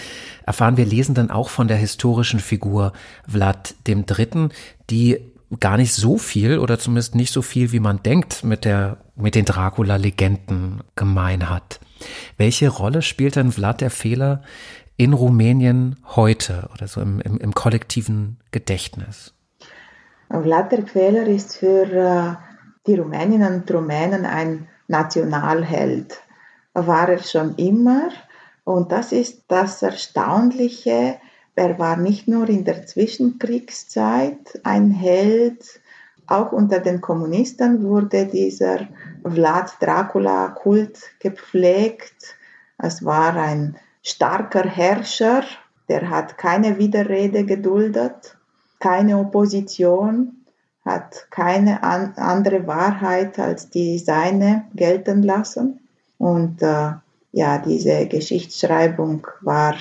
erfahren wir Lesenden auch von der historischen Figur Vlad III., die gar nicht so viel oder zumindest nicht so viel, wie man denkt, mit der, mit den Dracula-Legenden gemein hat. Welche Rolle spielt denn Vlad der Fehler in Rumänien heute oder so im, im, im kollektiven Gedächtnis? Vlad der Pfähler ist für äh, die Rumäninnen und Rumänen ein Nationalheld. War er schon immer. Und das ist das Erstaunliche. Er war nicht nur in der Zwischenkriegszeit ein Held, auch unter den Kommunisten wurde dieser Vlad Dracula-Kult gepflegt. Es war ein starker Herrscher, der hat keine Widerrede geduldet, keine Opposition, hat keine an, andere Wahrheit als die seine gelten lassen. Und äh, ja, diese Geschichtsschreibung war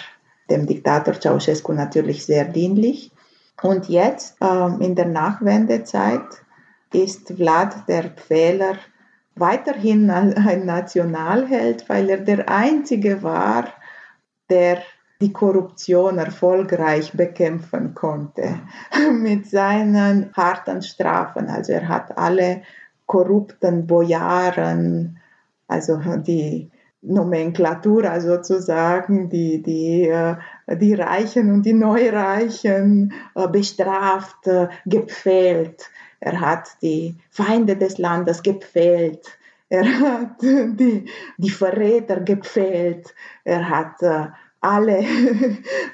dem Diktator Ceausescu natürlich sehr dienlich. Und jetzt, äh, in der Nachwendezeit, ist Vlad der Pfähler weiterhin ein Nationalheld, weil er der Einzige war, der die Korruption erfolgreich bekämpfen konnte mit seinen harten Strafen. Also er hat alle korrupten Bojaren, also die Nomenklatura sozusagen, die, die, äh, die Reichen und die Neureichen äh, bestraft, äh, gepfählt. Er hat die Feinde des Landes gepfählt. Er hat die, die Verräter gepfählt. Er hat alle,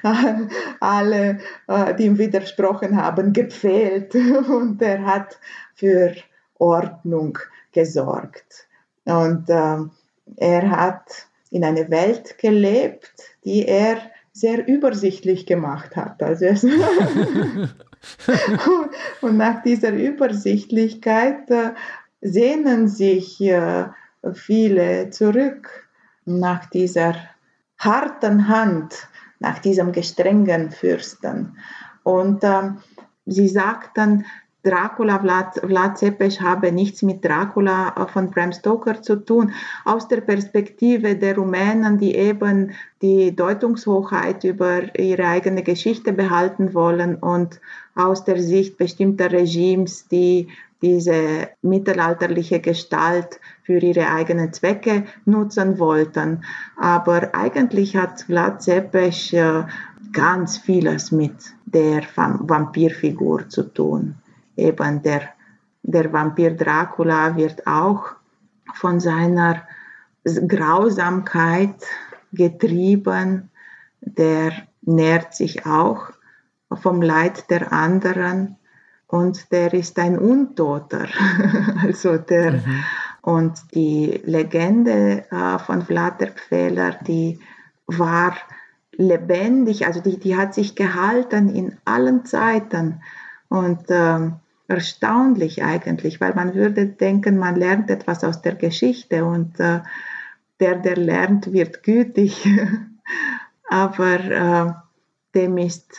alle, die ihm widersprochen haben, gepfählt. Und er hat für Ordnung gesorgt. Und äh, er hat in einer Welt gelebt, die er sehr übersichtlich gemacht hat. Also und nach dieser Übersichtlichkeit äh, sehnen sich äh, viele zurück nach dieser harten Hand, nach diesem gestrengen Fürsten. Und äh, sie sagten, Dracula, Vlad, Vlad Zepes habe nichts mit Dracula äh, von Bram Stoker zu tun. Aus der Perspektive der Rumänen, die eben die Deutungshochheit über ihre eigene Geschichte behalten wollen und aus der Sicht bestimmter Regimes, die diese mittelalterliche Gestalt für ihre eigenen Zwecke nutzen wollten. Aber eigentlich hat Vlad Zepes äh, ganz vieles mit der Vampirfigur zu tun eben der, der Vampir Dracula wird auch von seiner Grausamkeit getrieben, der nährt sich auch vom Leid der anderen und der ist ein Untoter. also der, mhm. Und die Legende äh, von Vlad der Pfähler, die war lebendig, also die, die hat sich gehalten in allen Zeiten. Und ähm, erstaunlich eigentlich, weil man würde denken, man lernt etwas aus der Geschichte und äh, der, der lernt, wird gütig. Aber äh, dem ist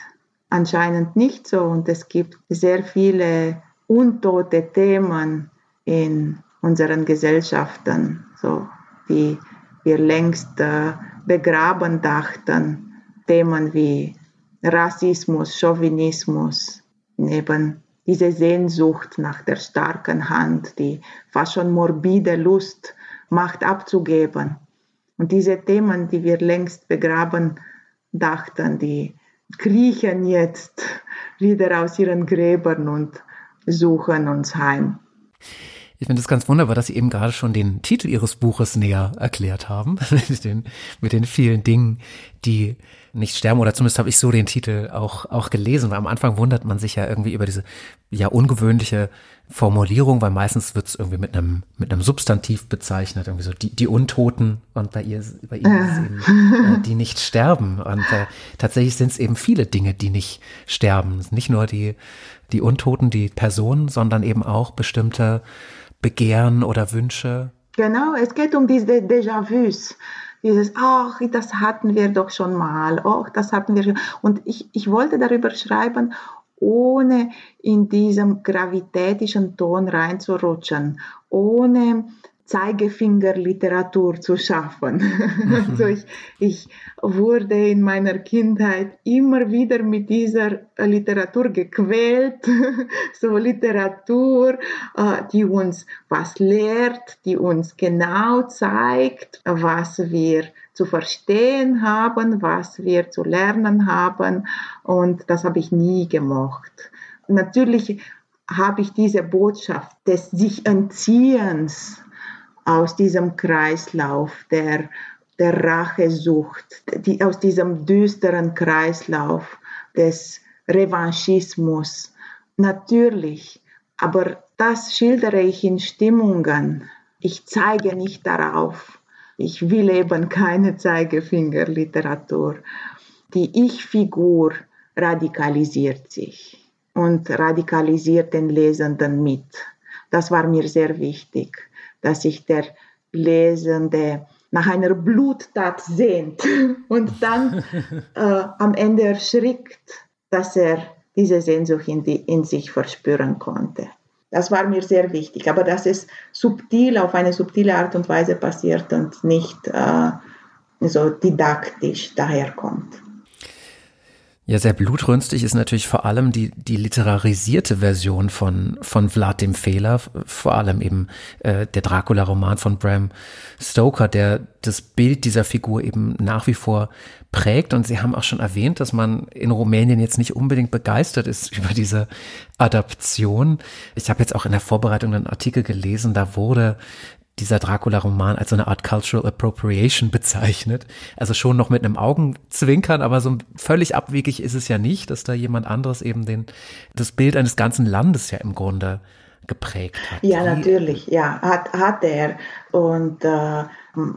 anscheinend nicht so und es gibt sehr viele untote Themen in unseren Gesellschaften, so die wir längst äh, begraben dachten. Themen wie Rassismus, Chauvinismus, neben diese Sehnsucht nach der starken Hand, die fast schon morbide Lust, Macht abzugeben. Und diese Themen, die wir längst begraben dachten, die kriechen jetzt wieder aus ihren Gräbern und suchen uns heim. Ich finde es ganz wunderbar, dass Sie eben gerade schon den Titel Ihres Buches näher erklärt haben, mit den, mit den vielen Dingen, die nicht sterben. Oder zumindest habe ich so den Titel auch auch gelesen, weil am Anfang wundert man sich ja irgendwie über diese ja ungewöhnliche Formulierung, weil meistens wird es irgendwie mit einem mit einem Substantiv bezeichnet, irgendwie so die die Untoten und bei ihr bei ihnen ist es eben äh, die nicht sterben. Und äh, tatsächlich sind es eben viele Dinge, die nicht sterben, nicht nur die die Untoten, die Personen, sondern eben auch bestimmte Begehren oder Wünsche. Genau, es geht um diese Déjà-vus dieses, ach, das hatten wir doch schon mal, ach, das hatten wir schon. Und ich, ich wollte darüber schreiben, ohne in diesem gravitätischen Ton reinzurutschen, ohne Zeigefingerliteratur zu schaffen. also ich, ich wurde in meiner Kindheit immer wieder mit dieser Literatur gequält. so Literatur, äh, die uns was lehrt, die uns genau zeigt, was wir zu verstehen haben, was wir zu lernen haben. Und das habe ich nie gemocht. Natürlich habe ich diese Botschaft des sich Entziehens aus diesem Kreislauf der, der Rachesucht, die, aus diesem düsteren Kreislauf des Revanchismus. Natürlich, aber das schildere ich in Stimmungen. Ich zeige nicht darauf. Ich will eben keine Zeigefingerliteratur. Die Ich-Figur radikalisiert sich und radikalisiert den Lesenden mit. Das war mir sehr wichtig, dass sich der Lesende nach einer Bluttat sehnt und dann äh, am Ende erschrickt, dass er diese Sehnsucht in, die, in sich verspüren konnte. Das war mir sehr wichtig, aber dass es subtil, auf eine subtile Art und Weise passiert und nicht äh, so didaktisch daherkommt. Ja, sehr blutrünstig ist natürlich vor allem die, die literarisierte Version von, von Vlad dem Fehler, vor allem eben äh, der Dracula-Roman von Bram Stoker, der das Bild dieser Figur eben nach wie vor prägt. Und Sie haben auch schon erwähnt, dass man in Rumänien jetzt nicht unbedingt begeistert ist über diese Adaption. Ich habe jetzt auch in der Vorbereitung einen Artikel gelesen, da wurde dieser Dracula-Roman als so eine Art Cultural Appropriation bezeichnet. Also schon noch mit einem Augenzwinkern, aber so völlig abwegig ist es ja nicht, dass da jemand anderes eben den, das Bild eines ganzen Landes ja im Grunde geprägt hat. Ja, natürlich, ja, hat, hat er. Und äh,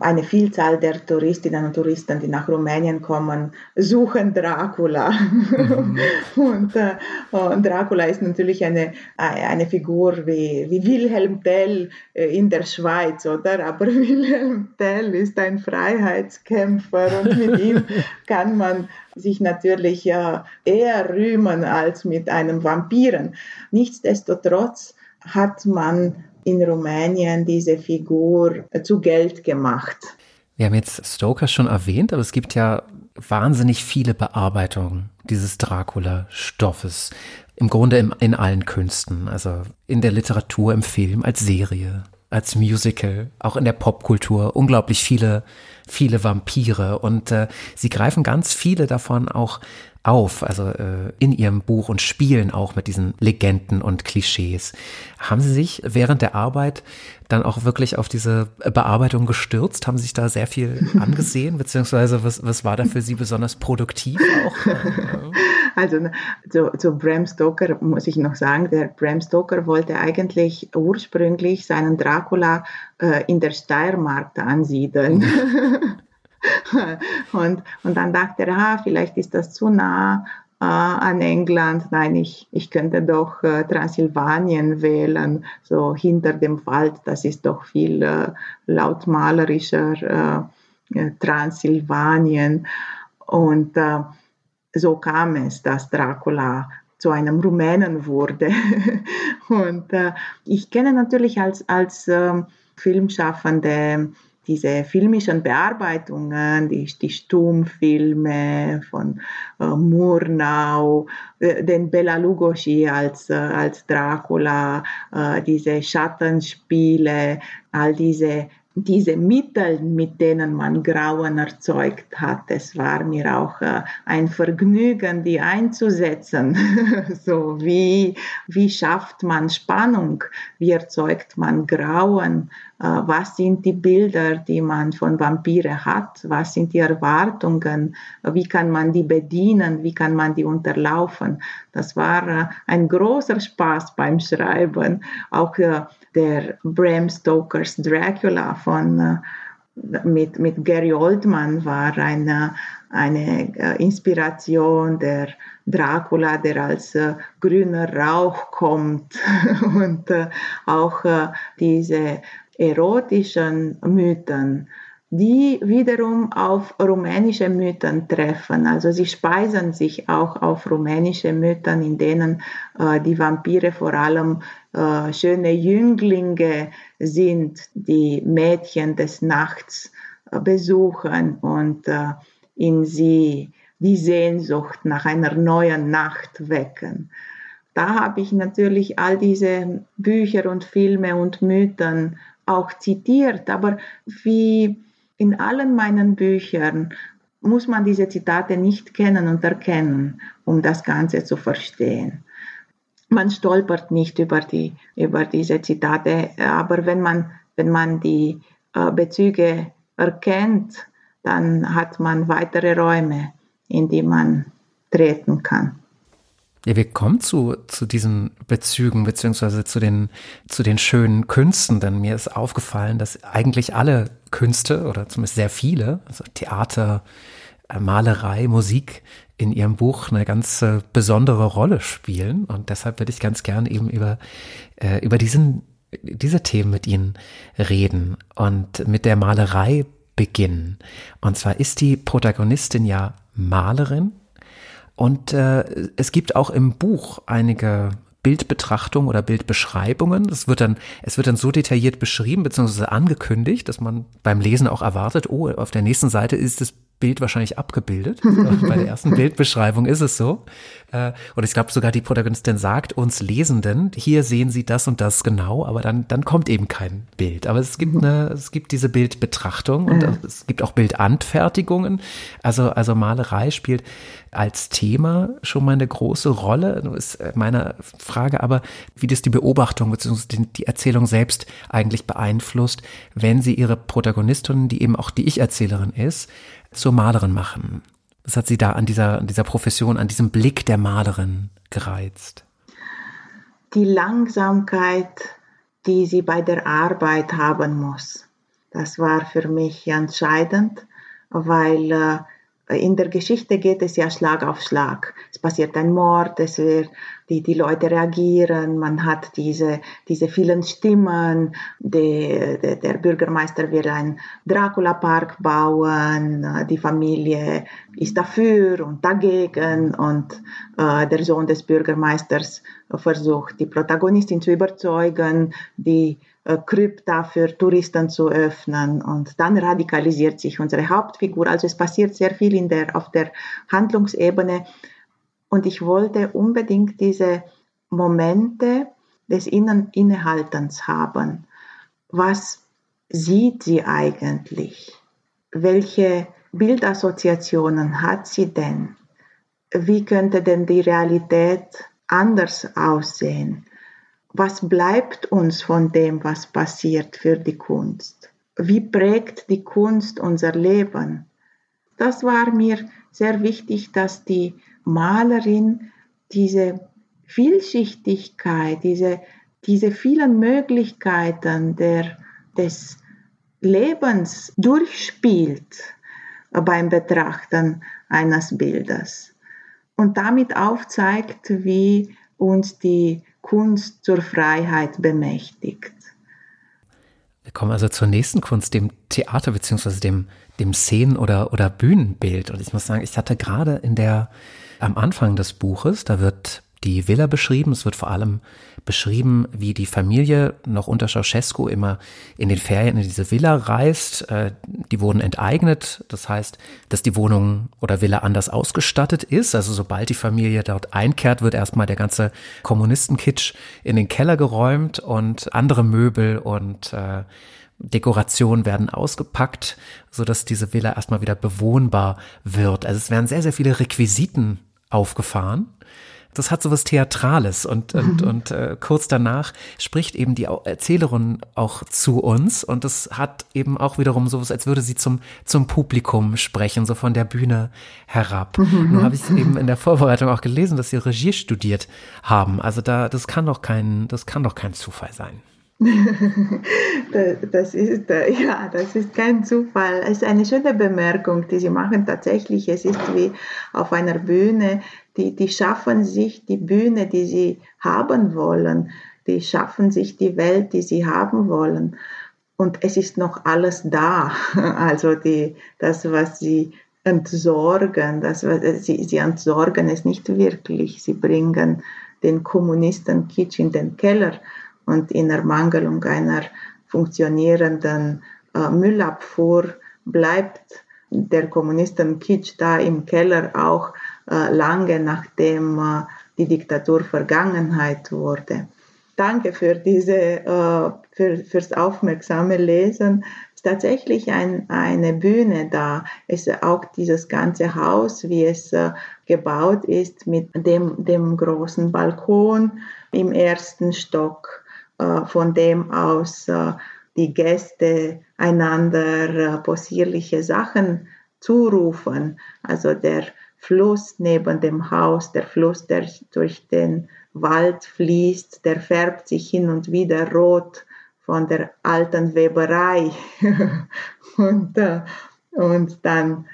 eine Vielzahl der Touristinnen und Touristen, die nach Rumänien kommen, suchen Dracula. Mhm. und, äh, und, Dracula ist natürlich eine, eine Figur wie, wie Wilhelm Tell äh, in der Schweiz, oder? Aber Wilhelm Tell ist ein Freiheitskämpfer und mit ihm kann man sich natürlich äh, eher rühmen als mit einem Vampiren. Nichtsdestotrotz hat man in Rumänien diese Figur zu Geld gemacht. Wir haben jetzt Stoker schon erwähnt, aber es gibt ja wahnsinnig viele Bearbeitungen dieses Dracula-Stoffes. Im Grunde in, in allen Künsten, also in der Literatur, im Film, als Serie, als Musical, auch in der Popkultur. Unglaublich viele, viele Vampire und äh, sie greifen ganz viele davon auch auf, also äh, in ihrem Buch und spielen auch mit diesen Legenden und Klischees. Haben Sie sich während der Arbeit dann auch wirklich auf diese Bearbeitung gestürzt? Haben Sie sich da sehr viel angesehen? Beziehungsweise was, was war da für Sie besonders produktiv auch? Also zu, zu Bram Stoker muss ich noch sagen, der Bram Stoker wollte eigentlich ursprünglich seinen Dracula äh, in der Steiermark ansiedeln. und, und dann dachte er, ah, vielleicht ist das zu nah äh, an England. Nein, ich, ich könnte doch äh, Transsilvanien wählen, so hinter dem Wald. Das ist doch viel äh, lautmalerischer äh, äh, Transsilvanien. Und äh, so kam es, dass Dracula zu einem Rumänen wurde. und äh, ich kenne natürlich als, als äh, Filmschaffende diese filmischen Bearbeitungen, die, die Stummfilme von äh, Murnau, äh, den Bela Lugosi als, äh, als Dracula, äh, diese Schattenspiele, all diese diese Mittel, mit denen man Grauen erzeugt hat, es war mir auch äh, ein Vergnügen, die einzusetzen. so wie, wie schafft man Spannung? Wie erzeugt man Grauen? Äh, was sind die Bilder, die man von Vampire hat? Was sind die Erwartungen? Wie kann man die bedienen? Wie kann man die unterlaufen? Das war äh, ein großer Spaß beim Schreiben. Auch der Bram Stokers Dracula von äh, mit, mit Gary Oldman war eine, eine äh, Inspiration der Dracula, der als äh, grüner Rauch kommt und auch diese erotischen Mythen die wiederum auf rumänische Mythen treffen. Also sie speisen sich auch auf rumänische Mythen, in denen äh, die Vampire vor allem äh, schöne Jünglinge sind, die Mädchen des Nachts äh, besuchen und äh, in sie die Sehnsucht nach einer neuen Nacht wecken. Da habe ich natürlich all diese Bücher und Filme und Mythen auch zitiert, aber wie in allen meinen Büchern muss man diese Zitate nicht kennen und erkennen, um das Ganze zu verstehen. man stolpert nicht über, die, über diese Zitate, aber wenn man, wenn man die äh, Bezüge erkennt, dann hat man weitere Räume, in die man treten kann. Ja, wir kommen zu, zu diesen Bezügen beziehungsweise zu den, zu den schönen Künsten, denn mir ist aufgefallen, dass eigentlich alle Künste oder zumindest sehr viele, also Theater, äh, Malerei, Musik in Ihrem Buch eine ganz besondere Rolle spielen. Und deshalb würde ich ganz gern eben über, äh, über diesen, diese Themen mit Ihnen reden und mit der Malerei beginnen. Und zwar ist die Protagonistin ja Malerin und äh, es gibt auch im Buch einige Bildbetrachtung oder Bildbeschreibungen. Es wird dann, es wird dann so detailliert beschrieben bzw. angekündigt, dass man beim Lesen auch erwartet, oh, auf der nächsten Seite ist das Bild wahrscheinlich abgebildet. Bei der ersten Bildbeschreibung ist es so. Äh, und ich glaube sogar die Protagonistin sagt uns Lesenden, hier sehen Sie das und das genau, aber dann, dann kommt eben kein Bild. Aber es gibt eine, es gibt diese Bildbetrachtung und es gibt auch Bildanfertigungen. Also, also Malerei spielt als Thema schon mal eine große Rolle. Das ist äh, meine Frage aber, wie das die Beobachtung bzw. die Erzählung selbst eigentlich beeinflusst, wenn sie ihre Protagonistin, die eben auch die Ich-Erzählerin ist, zur Malerin machen? Was hat sie da an dieser, an dieser Profession, an diesem Blick der Malerin gereizt? Die Langsamkeit, die sie bei der Arbeit haben muss. Das war für mich entscheidend, weil äh, in der Geschichte geht es ja Schlag auf Schlag. Es passiert ein Mord, es wird, die, die Leute reagieren, man hat diese, diese vielen Stimmen, die, die, der Bürgermeister will einen Dracula-Park bauen, die Familie ist dafür und dagegen und äh, der Sohn des Bürgermeisters versucht, die Protagonistin zu überzeugen, die äh, Krypta für Touristen zu öffnen und dann radikalisiert sich unsere Hauptfigur. Also es passiert sehr viel in der, auf der Handlungsebene und ich wollte unbedingt diese Momente des Innen Innehaltens haben. Was sieht sie eigentlich? Welche Bildassoziationen hat sie denn? Wie könnte denn die Realität anders aussehen? Was bleibt uns von dem, was passiert für die Kunst? Wie prägt die Kunst unser Leben? Das war mir sehr wichtig, dass die Malerin diese Vielschichtigkeit, diese, diese vielen Möglichkeiten der, des Lebens durchspielt beim Betrachten eines Bildes und damit aufzeigt, wie uns die Kunst zur Freiheit bemächtigt. Wir kommen also zur nächsten Kunst, dem Theater beziehungsweise dem, dem Szenen- oder, oder Bühnenbild. Und ich muss sagen, ich hatte gerade in der, am Anfang des Buches, da wird die Villa beschrieben. Es wird vor allem beschrieben, wie die Familie noch unter Ceausescu immer in den Ferien in diese Villa reist. Äh, die wurden enteignet. Das heißt, dass die Wohnung oder Villa anders ausgestattet ist. Also sobald die Familie dort einkehrt, wird erstmal der ganze Kommunistenkitsch in den Keller geräumt und andere Möbel und äh, Dekorationen werden ausgepackt, so dass diese Villa erstmal wieder bewohnbar wird. Also es werden sehr, sehr viele Requisiten aufgefahren das hat so was Theatrales und, und, mhm. und äh, kurz danach spricht eben die Erzählerin auch zu uns und das hat eben auch wiederum so was, als würde sie zum, zum Publikum sprechen, so von der Bühne herab. Mhm. Nun habe ich eben in der Vorbereitung auch gelesen, dass sie Regie studiert haben. Also da, das kann doch kein, das kann doch kein Zufall sein. das ist, ja, das ist kein Zufall. Es ist eine schöne Bemerkung, die Sie machen. Tatsächlich, es ist wie auf einer Bühne. Die, die schaffen sich die Bühne, die sie haben wollen. Die schaffen sich die Welt, die sie haben wollen. Und es ist noch alles da. Also die, das, was sie entsorgen, das, was, sie, sie entsorgen es nicht wirklich. Sie bringen den Kommunisten Kitsch in den Keller und in Ermangelung einer funktionierenden äh, Müllabfuhr bleibt der Kommunisten-Kitsch da im Keller auch äh, lange nachdem äh, die Diktatur Vergangenheit wurde. danke für diese, äh, für, fürs aufmerksame Lesen. Es ist tatsächlich ein, eine Bühne da. Es ist auch dieses ganze Haus, wie es äh, gebaut ist, mit dem, dem großen Balkon im ersten Stock, äh, von dem aus äh, die Gäste einander äh, possierliche Sachen zurufen. Also der Fluss neben dem Haus, der Fluss, der durch den Wald fließt, der färbt sich hin und wieder rot von der alten Weberei. und, äh, und dann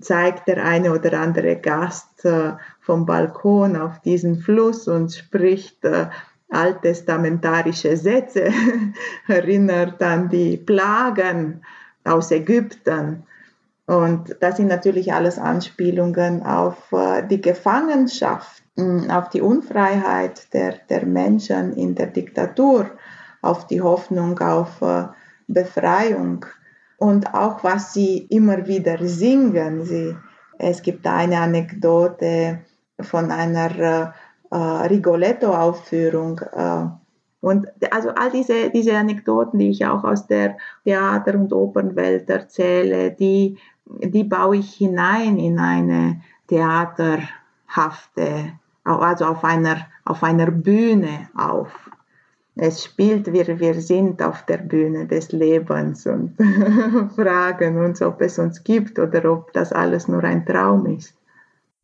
zeigt der eine oder andere Gast äh, vom Balkon auf diesen Fluss und spricht äh, alttestamentarische Sätze, erinnert an die Plagen aus Ägypten. Und das sind natürlich alles Anspielungen auf äh, die Gefangenschaft, auf die Unfreiheit der, der Menschen in der Diktatur, auf die Hoffnung auf äh, Befreiung und auch was sie immer wieder singen. Sie, es gibt eine Anekdote von einer äh, Rigoletto-Aufführung. Äh, und also all diese, diese Anekdoten, die ich auch aus der Theater- und Opernwelt erzähle, die die baue ich hinein in eine theaterhafte, also auf einer, auf einer Bühne auf. Es spielt, wir, wir sind auf der Bühne des Lebens und fragen uns, ob es uns gibt oder ob das alles nur ein Traum ist.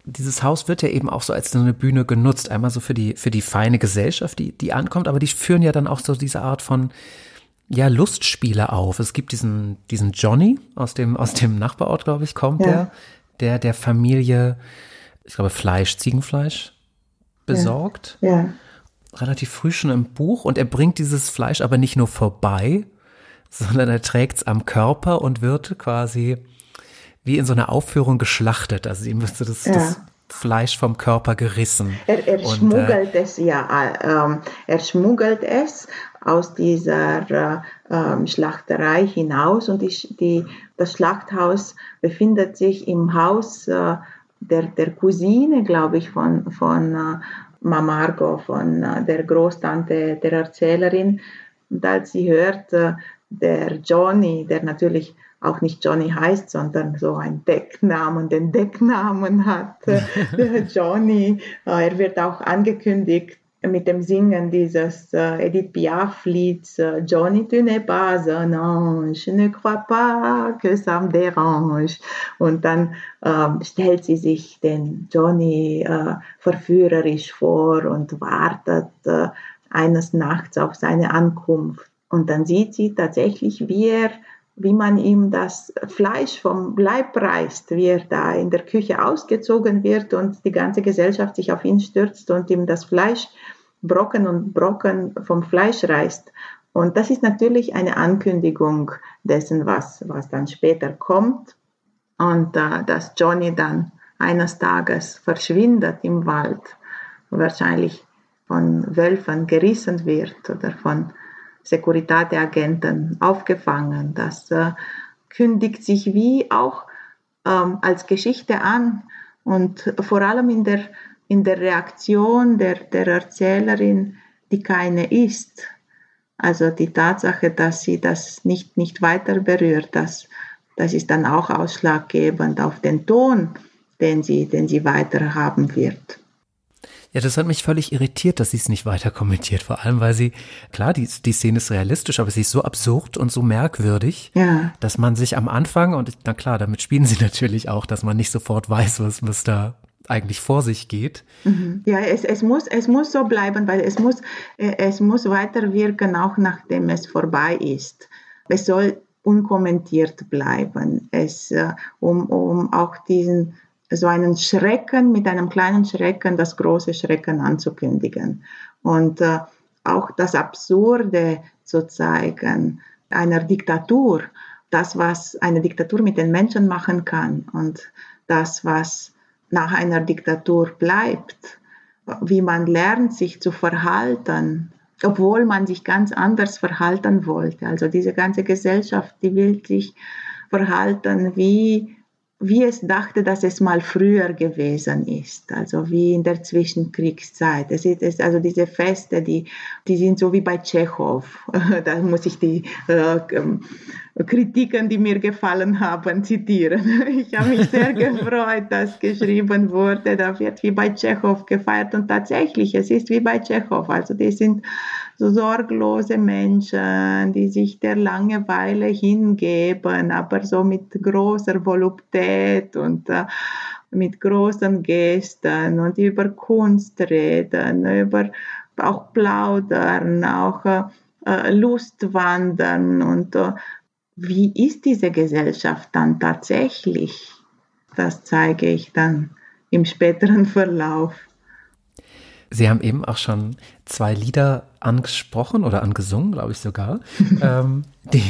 Dieses Haus wird ja eben auch so als eine Bühne genutzt, einmal so für die, für die feine Gesellschaft, die, die ankommt, aber die führen ja dann auch so diese Art von, ja, Lustspiele auf. Es gibt diesen, diesen Johnny aus dem, aus dem Nachbarort, glaube ich, kommt ja. der, der der Familie, ich glaube, Fleisch, Ziegenfleisch besorgt. Ja. ja. Relativ früh schon im Buch und er bringt dieses Fleisch aber nicht nur vorbei, sondern er trägt es am Körper und wird quasi wie in so einer Aufführung geschlachtet. Also ihm wird so das, ja. das Fleisch vom Körper gerissen. Er, er und, schmuggelt äh, es, ja, äh, er schmuggelt es aus dieser äh, Schlachterei hinaus und die, die, das Schlachthaus befindet sich im Haus äh, der, der Cousine, glaube ich, von, von äh, Mamargo, von äh, der Großtante der Erzählerin. Und als sie hört, äh, der Johnny, der natürlich auch nicht Johnny heißt, sondern so ein Decknamen, den Decknamen hat, äh, der Johnny, er wird auch angekündigt mit dem Singen dieses äh, Edith Piaf-Lieds äh, Johnny, tu n'es pas un ange, ne crois pas que ça me dérange. Und dann ähm, stellt sie sich den Johnny äh, verführerisch vor und wartet äh, eines Nachts auf seine Ankunft. Und dann sieht sie tatsächlich, wie er wie man ihm das Fleisch vom Leib reißt, wie er da in der Küche ausgezogen wird und die ganze Gesellschaft sich auf ihn stürzt und ihm das Fleisch Brocken und Brocken vom Fleisch reißt. Und das ist natürlich eine Ankündigung dessen, was, was dann später kommt. Und äh, dass Johnny dann eines Tages verschwindet im Wald, wahrscheinlich von Wölfen gerissen wird oder von Securitate-Agenten aufgefangen. Das äh, kündigt sich wie auch ähm, als Geschichte an und vor allem in der, in der Reaktion der, der Erzählerin, die keine ist. Also die Tatsache, dass sie das nicht, nicht weiter berührt, das, das ist dann auch ausschlaggebend auf den Ton, den sie, den sie weiter haben wird. Ja, das hat mich völlig irritiert, dass sie es nicht weiter kommentiert. Vor allem, weil sie, klar, die, die Szene ist realistisch, aber sie ist so absurd und so merkwürdig, ja. dass man sich am Anfang, und na klar, damit spielen sie natürlich auch, dass man nicht sofort weiß, was, was da eigentlich vor sich geht. Mhm. Ja, es, es, muss, es muss so bleiben, weil es muss, äh, es muss weiterwirken, auch nachdem es vorbei ist. Es soll unkommentiert bleiben, es, äh, um, um auch diesen so einen Schrecken mit einem kleinen Schrecken das große Schrecken anzukündigen und äh, auch das Absurde zu zeigen einer Diktatur, das was eine Diktatur mit den Menschen machen kann und das was nach einer Diktatur bleibt, wie man lernt sich zu verhalten, obwohl man sich ganz anders verhalten wollte. Also diese ganze Gesellschaft, die will sich verhalten wie wie es dachte, dass es mal früher gewesen ist, also wie in der Zwischenkriegszeit. Es ist also diese Feste, die, die sind so wie bei Tschechow. Da muss ich die äh, ähm, Kritiken, die mir gefallen haben, zitieren. Ich habe mich sehr gefreut, dass geschrieben wurde, da wird wie bei Tschechow gefeiert und tatsächlich, es ist wie bei Tschechow. Also die sind so sorglose Menschen, die sich der Langeweile hingeben, aber so mit großer Voluptät und äh, mit großen Gesten und über Kunst reden, über auch plaudern, auch äh, Lust wandern und äh, wie ist diese Gesellschaft dann tatsächlich? Das zeige ich dann im späteren Verlauf. Sie haben eben auch schon zwei Lieder angesprochen oder angesungen, glaube ich sogar, ähm, die,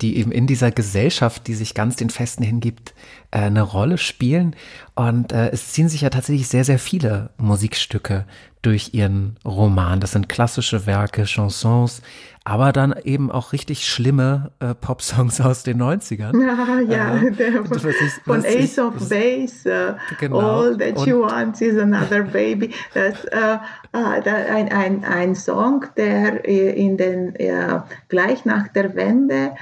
die eben in dieser Gesellschaft, die sich ganz den Festen hingibt, äh, eine Rolle spielen. Und äh, es ziehen sich ja tatsächlich sehr, sehr viele Musikstücke durch ihren Roman. Das sind klassische Werke, Chansons, aber dann eben auch richtig schlimme äh, Popsongs aus den 90ern. Ja, ja, äh, der von, ich, von Ace of Base, uh, genau. All That Und, You Want Is Another Baby. Das, äh, äh, ein, ein, ein Song, der in den, ja, gleich nach der Wende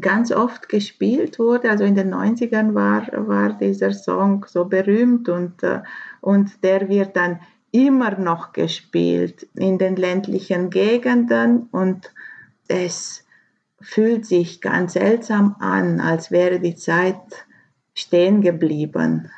ganz oft gespielt wurde. Also in den 90ern war, war dieser Song so berühmt und, äh, und der wird dann immer noch gespielt in den ländlichen Gegenden und es fühlt sich ganz seltsam an, als wäre die Zeit stehen geblieben.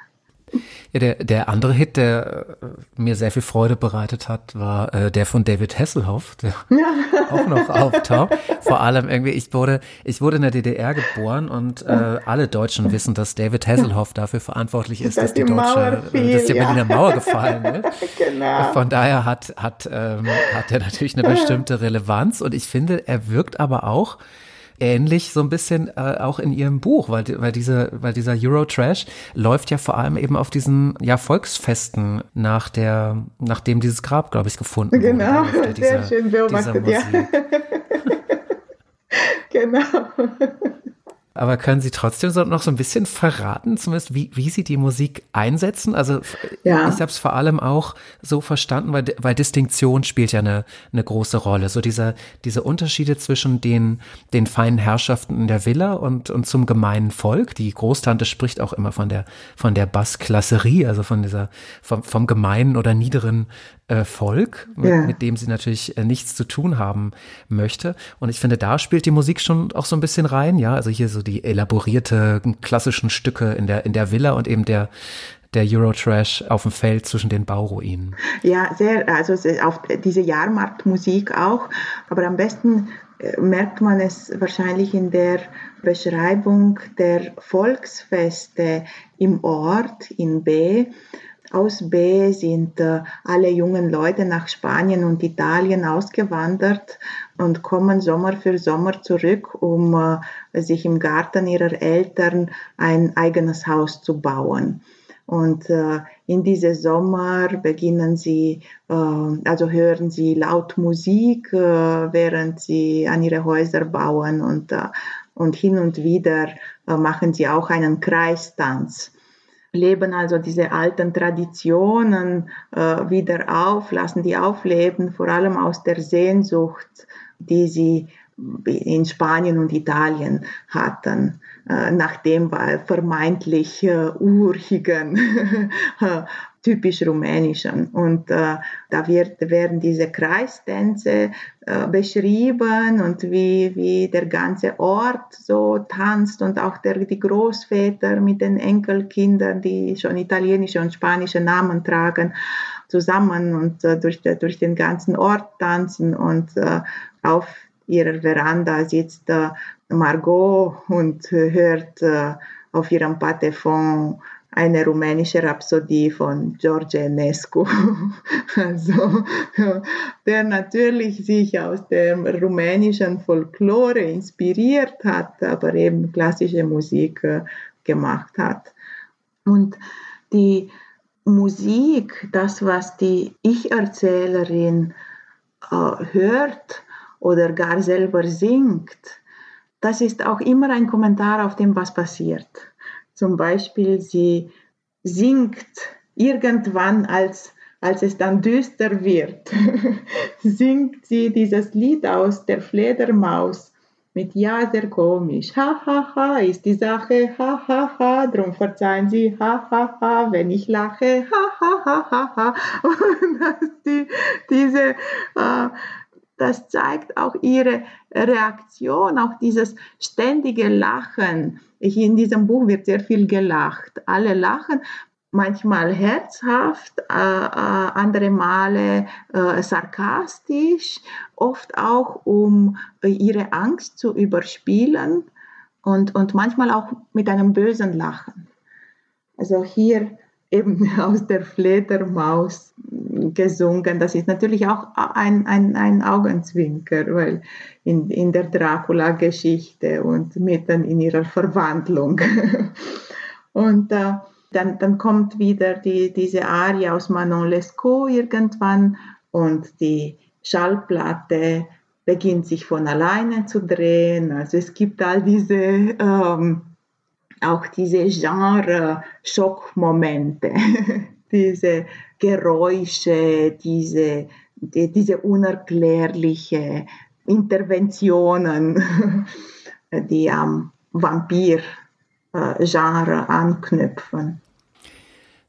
Ja, der, der andere Hit, der äh, mir sehr viel Freude bereitet hat, war äh, der von David Hasselhoff, der auch noch auftaucht. Vor allem irgendwie, ich wurde, ich wurde in der DDR geboren und äh, alle Deutschen wissen, dass David Hasselhoff dafür verantwortlich ist, dass die, die deutsche, fiel, dass die Berliner ja. Mauer gefallen ist. genau. Von daher hat, hat, ähm, hat er natürlich eine bestimmte Relevanz und ich finde, er wirkt aber auch ähnlich so ein bisschen äh, auch in ihrem Buch, weil, weil, diese, weil dieser Eurotrash läuft ja vor allem eben auf diesen ja, Volksfesten nach der, nachdem dieses Grab, glaube ich, gefunden genau. wurde. Genau, sehr schön beobachtet, ja. genau. Aber können Sie trotzdem so noch so ein bisschen verraten, zumindest wie, wie Sie die Musik einsetzen? Also ja. ich habe es vor allem auch so verstanden, weil, weil Distinktion spielt ja eine, eine große Rolle. So diese, diese Unterschiede zwischen den, den feinen Herrschaften in der Villa und, und zum gemeinen Volk. Die Großtante spricht auch immer von der, von der Bassklasserie, also von dieser, vom, vom gemeinen oder niederen äh, Volk, mit, ja. mit, dem sie natürlich äh, nichts zu tun haben möchte. Und ich finde, da spielt die Musik schon auch so ein bisschen rein, ja. Also hier so die elaborierte klassischen Stücke in der, in der Villa und eben der, der Eurotrash auf dem Feld zwischen den Bauruinen. Ja, sehr, also auf diese Jahrmarktmusik auch, aber am besten äh, merkt man es wahrscheinlich in der Beschreibung der Volksfeste im Ort in B aus B sind äh, alle jungen Leute nach Spanien und Italien ausgewandert und kommen Sommer für Sommer zurück, um äh, sich im Garten ihrer Eltern ein eigenes Haus zu bauen. Und äh, in diesem Sommer beginnen sie, äh, also hören sie laut Musik, äh, während sie an ihre Häuser bauen und, äh, und hin und wieder äh, machen sie auch einen Kreistanz leben also diese alten Traditionen äh, wieder auf, lassen die aufleben, vor allem aus der Sehnsucht, die sie in Spanien und Italien hatten, äh, nach dem vermeintlich äh, urigen typisch rumänischen. Und äh, da wird, werden diese Kreistänze äh, beschrieben und wie, wie der ganze Ort so tanzt und auch der, die Großväter mit den Enkelkindern, die schon italienische und spanische Namen tragen, zusammen und äh, durch, durch den ganzen Ort tanzen und äh, auf ihrer Veranda sitzt äh, Margot und hört äh, auf ihrem Patefon eine rumänische Rhapsodie von George Enescu, also, der natürlich sich aus der rumänischen Folklore inspiriert hat, aber eben klassische Musik äh, gemacht hat. Und die Musik, das, was die Ich-Erzählerin äh, hört oder gar selber singt, das ist auch immer ein Kommentar auf dem, was passiert Zum Beispiel, sie singt irgendwann, als, als es dann düster wird, singt sie dieses Lied aus der Fledermaus mit Ja, sehr komisch. Ha, ha, ha, ist die Sache. Ha, ha, ha, drum verzeihen Sie. Ha, ha, ha, wenn ich lache. Ha, ha, ha, ha, ha. Und dass die, diese, äh, das zeigt auch ihre Reaktion, auch dieses ständige Lachen. Ich, in diesem Buch wird sehr viel gelacht. Alle lachen, manchmal herzhaft, äh, äh, andere Male äh, sarkastisch, oft auch um ihre Angst zu überspielen und, und manchmal auch mit einem bösen Lachen. Also hier eben aus der Fledermaus gesungen. Das ist natürlich auch ein, ein, ein Augenzwinker, weil in, in der Dracula-Geschichte und mitten in ihrer Verwandlung. und äh, dann, dann kommt wieder die, diese Arie aus Manon Lescaut irgendwann und die Schallplatte beginnt sich von alleine zu drehen. Also es gibt all diese, ähm, auch diese Genre-Schockmomente, diese Geräusche, diese, die, diese unerklärliche Interventionen, die am Vampir-Genre anknüpfen.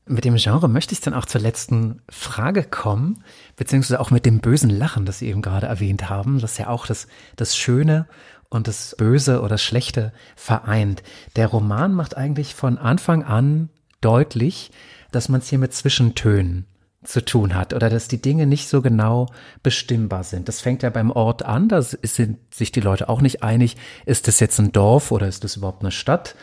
Mit dem Genre möchte ich dann auch zur letzten Frage kommen, beziehungsweise auch mit dem bösen Lachen, das Sie eben gerade erwähnt haben, das ja auch das, das Schöne und das Böse oder Schlechte vereint. Der Roman macht eigentlich von Anfang an deutlich, dass man es hier mit Zwischentönen zu tun hat oder dass die Dinge nicht so genau bestimmbar sind. Das fängt ja beim Ort an, da sind sich die Leute auch nicht einig, ist das jetzt ein Dorf oder ist das überhaupt eine Stadt?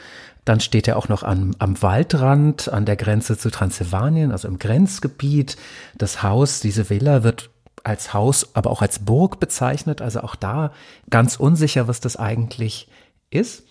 Dann steht er auch noch am, am Waldrand, an der Grenze zu Transsilvanien, also im Grenzgebiet. Das Haus, diese Villa wird als Haus, aber auch als Burg bezeichnet. Also auch da ganz unsicher, was das eigentlich ist.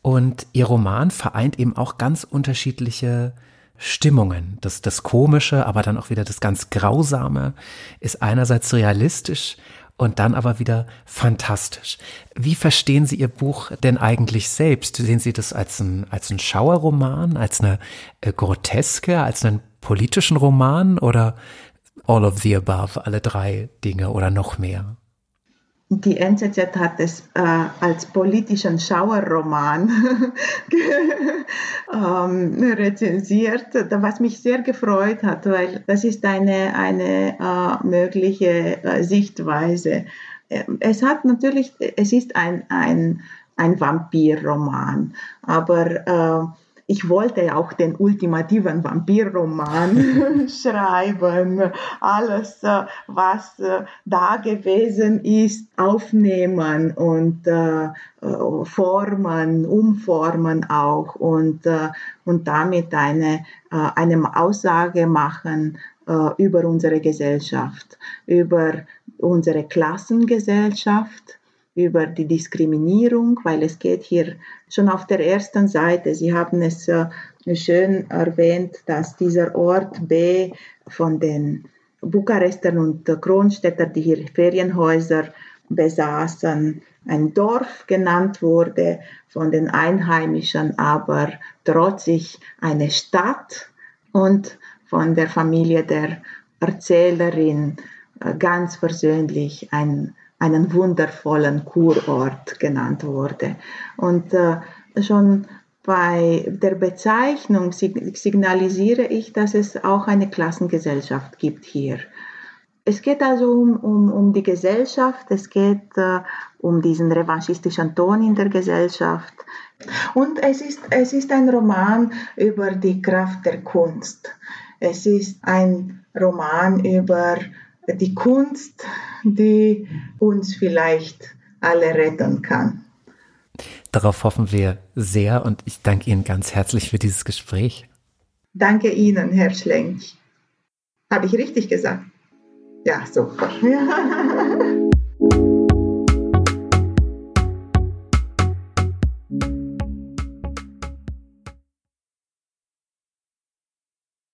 Und ihr Roman vereint eben auch ganz unterschiedliche Stimmungen. Das, das Komische, aber dann auch wieder das ganz Grausame ist einerseits realistisch, und dann aber wieder fantastisch. Wie verstehen Sie Ihr Buch denn eigentlich selbst? Sehen Sie das als ein, als ein Schauerroman, als eine äh, Groteske, als einen politischen Roman oder all of the above, alle drei Dinge oder noch mehr? Die NZZ hat es äh, als politischen Schauerroman ähm, rezensiert, was mich sehr gefreut hat, weil das ist eine, eine äh, mögliche äh, Sichtweise. Ähm, es hat natürlich, es ist ein, ein, ein Vampirroman, aber äh, ich wollte auch den ultimativen Vampirroman schreiben, alles, äh, was äh, da gewesen ist, aufnehmen und äh, formen, umformen auch und, und damit eine, eine Aussage machen über unsere Gesellschaft, über unsere Klassengesellschaft, über die Diskriminierung, weil es geht hier schon auf der ersten Seite, Sie haben es äh, schön erwähnt, dass dieser Ort B von den Bukarestern und Kronstädter, die hier Ferienhäuser besaßen, ein Dorf genannt wurde, von den Einheimischen aber trotzig eine Stadt und von der Familie der Erzählerin äh, ganz persönlich ein einen wundervollen Kurort genannt wurde. Und äh, schon bei der Bezeichnung signalisiere ich, dass es auch eine Klassengesellschaft gibt hier. Es geht also um, um, um die Gesellschaft, es geht äh, um diesen revanchistischen Ton in der Gesellschaft. Und es ist, es ist ein Roman über die Kraft der Kunst. Es ist ein Roman über die Kunst, die uns vielleicht alle retten kann. Darauf hoffen wir sehr und ich danke Ihnen ganz herzlich für dieses Gespräch. Danke Ihnen, Herr Schlenk. Habe ich richtig gesagt? Ja, super.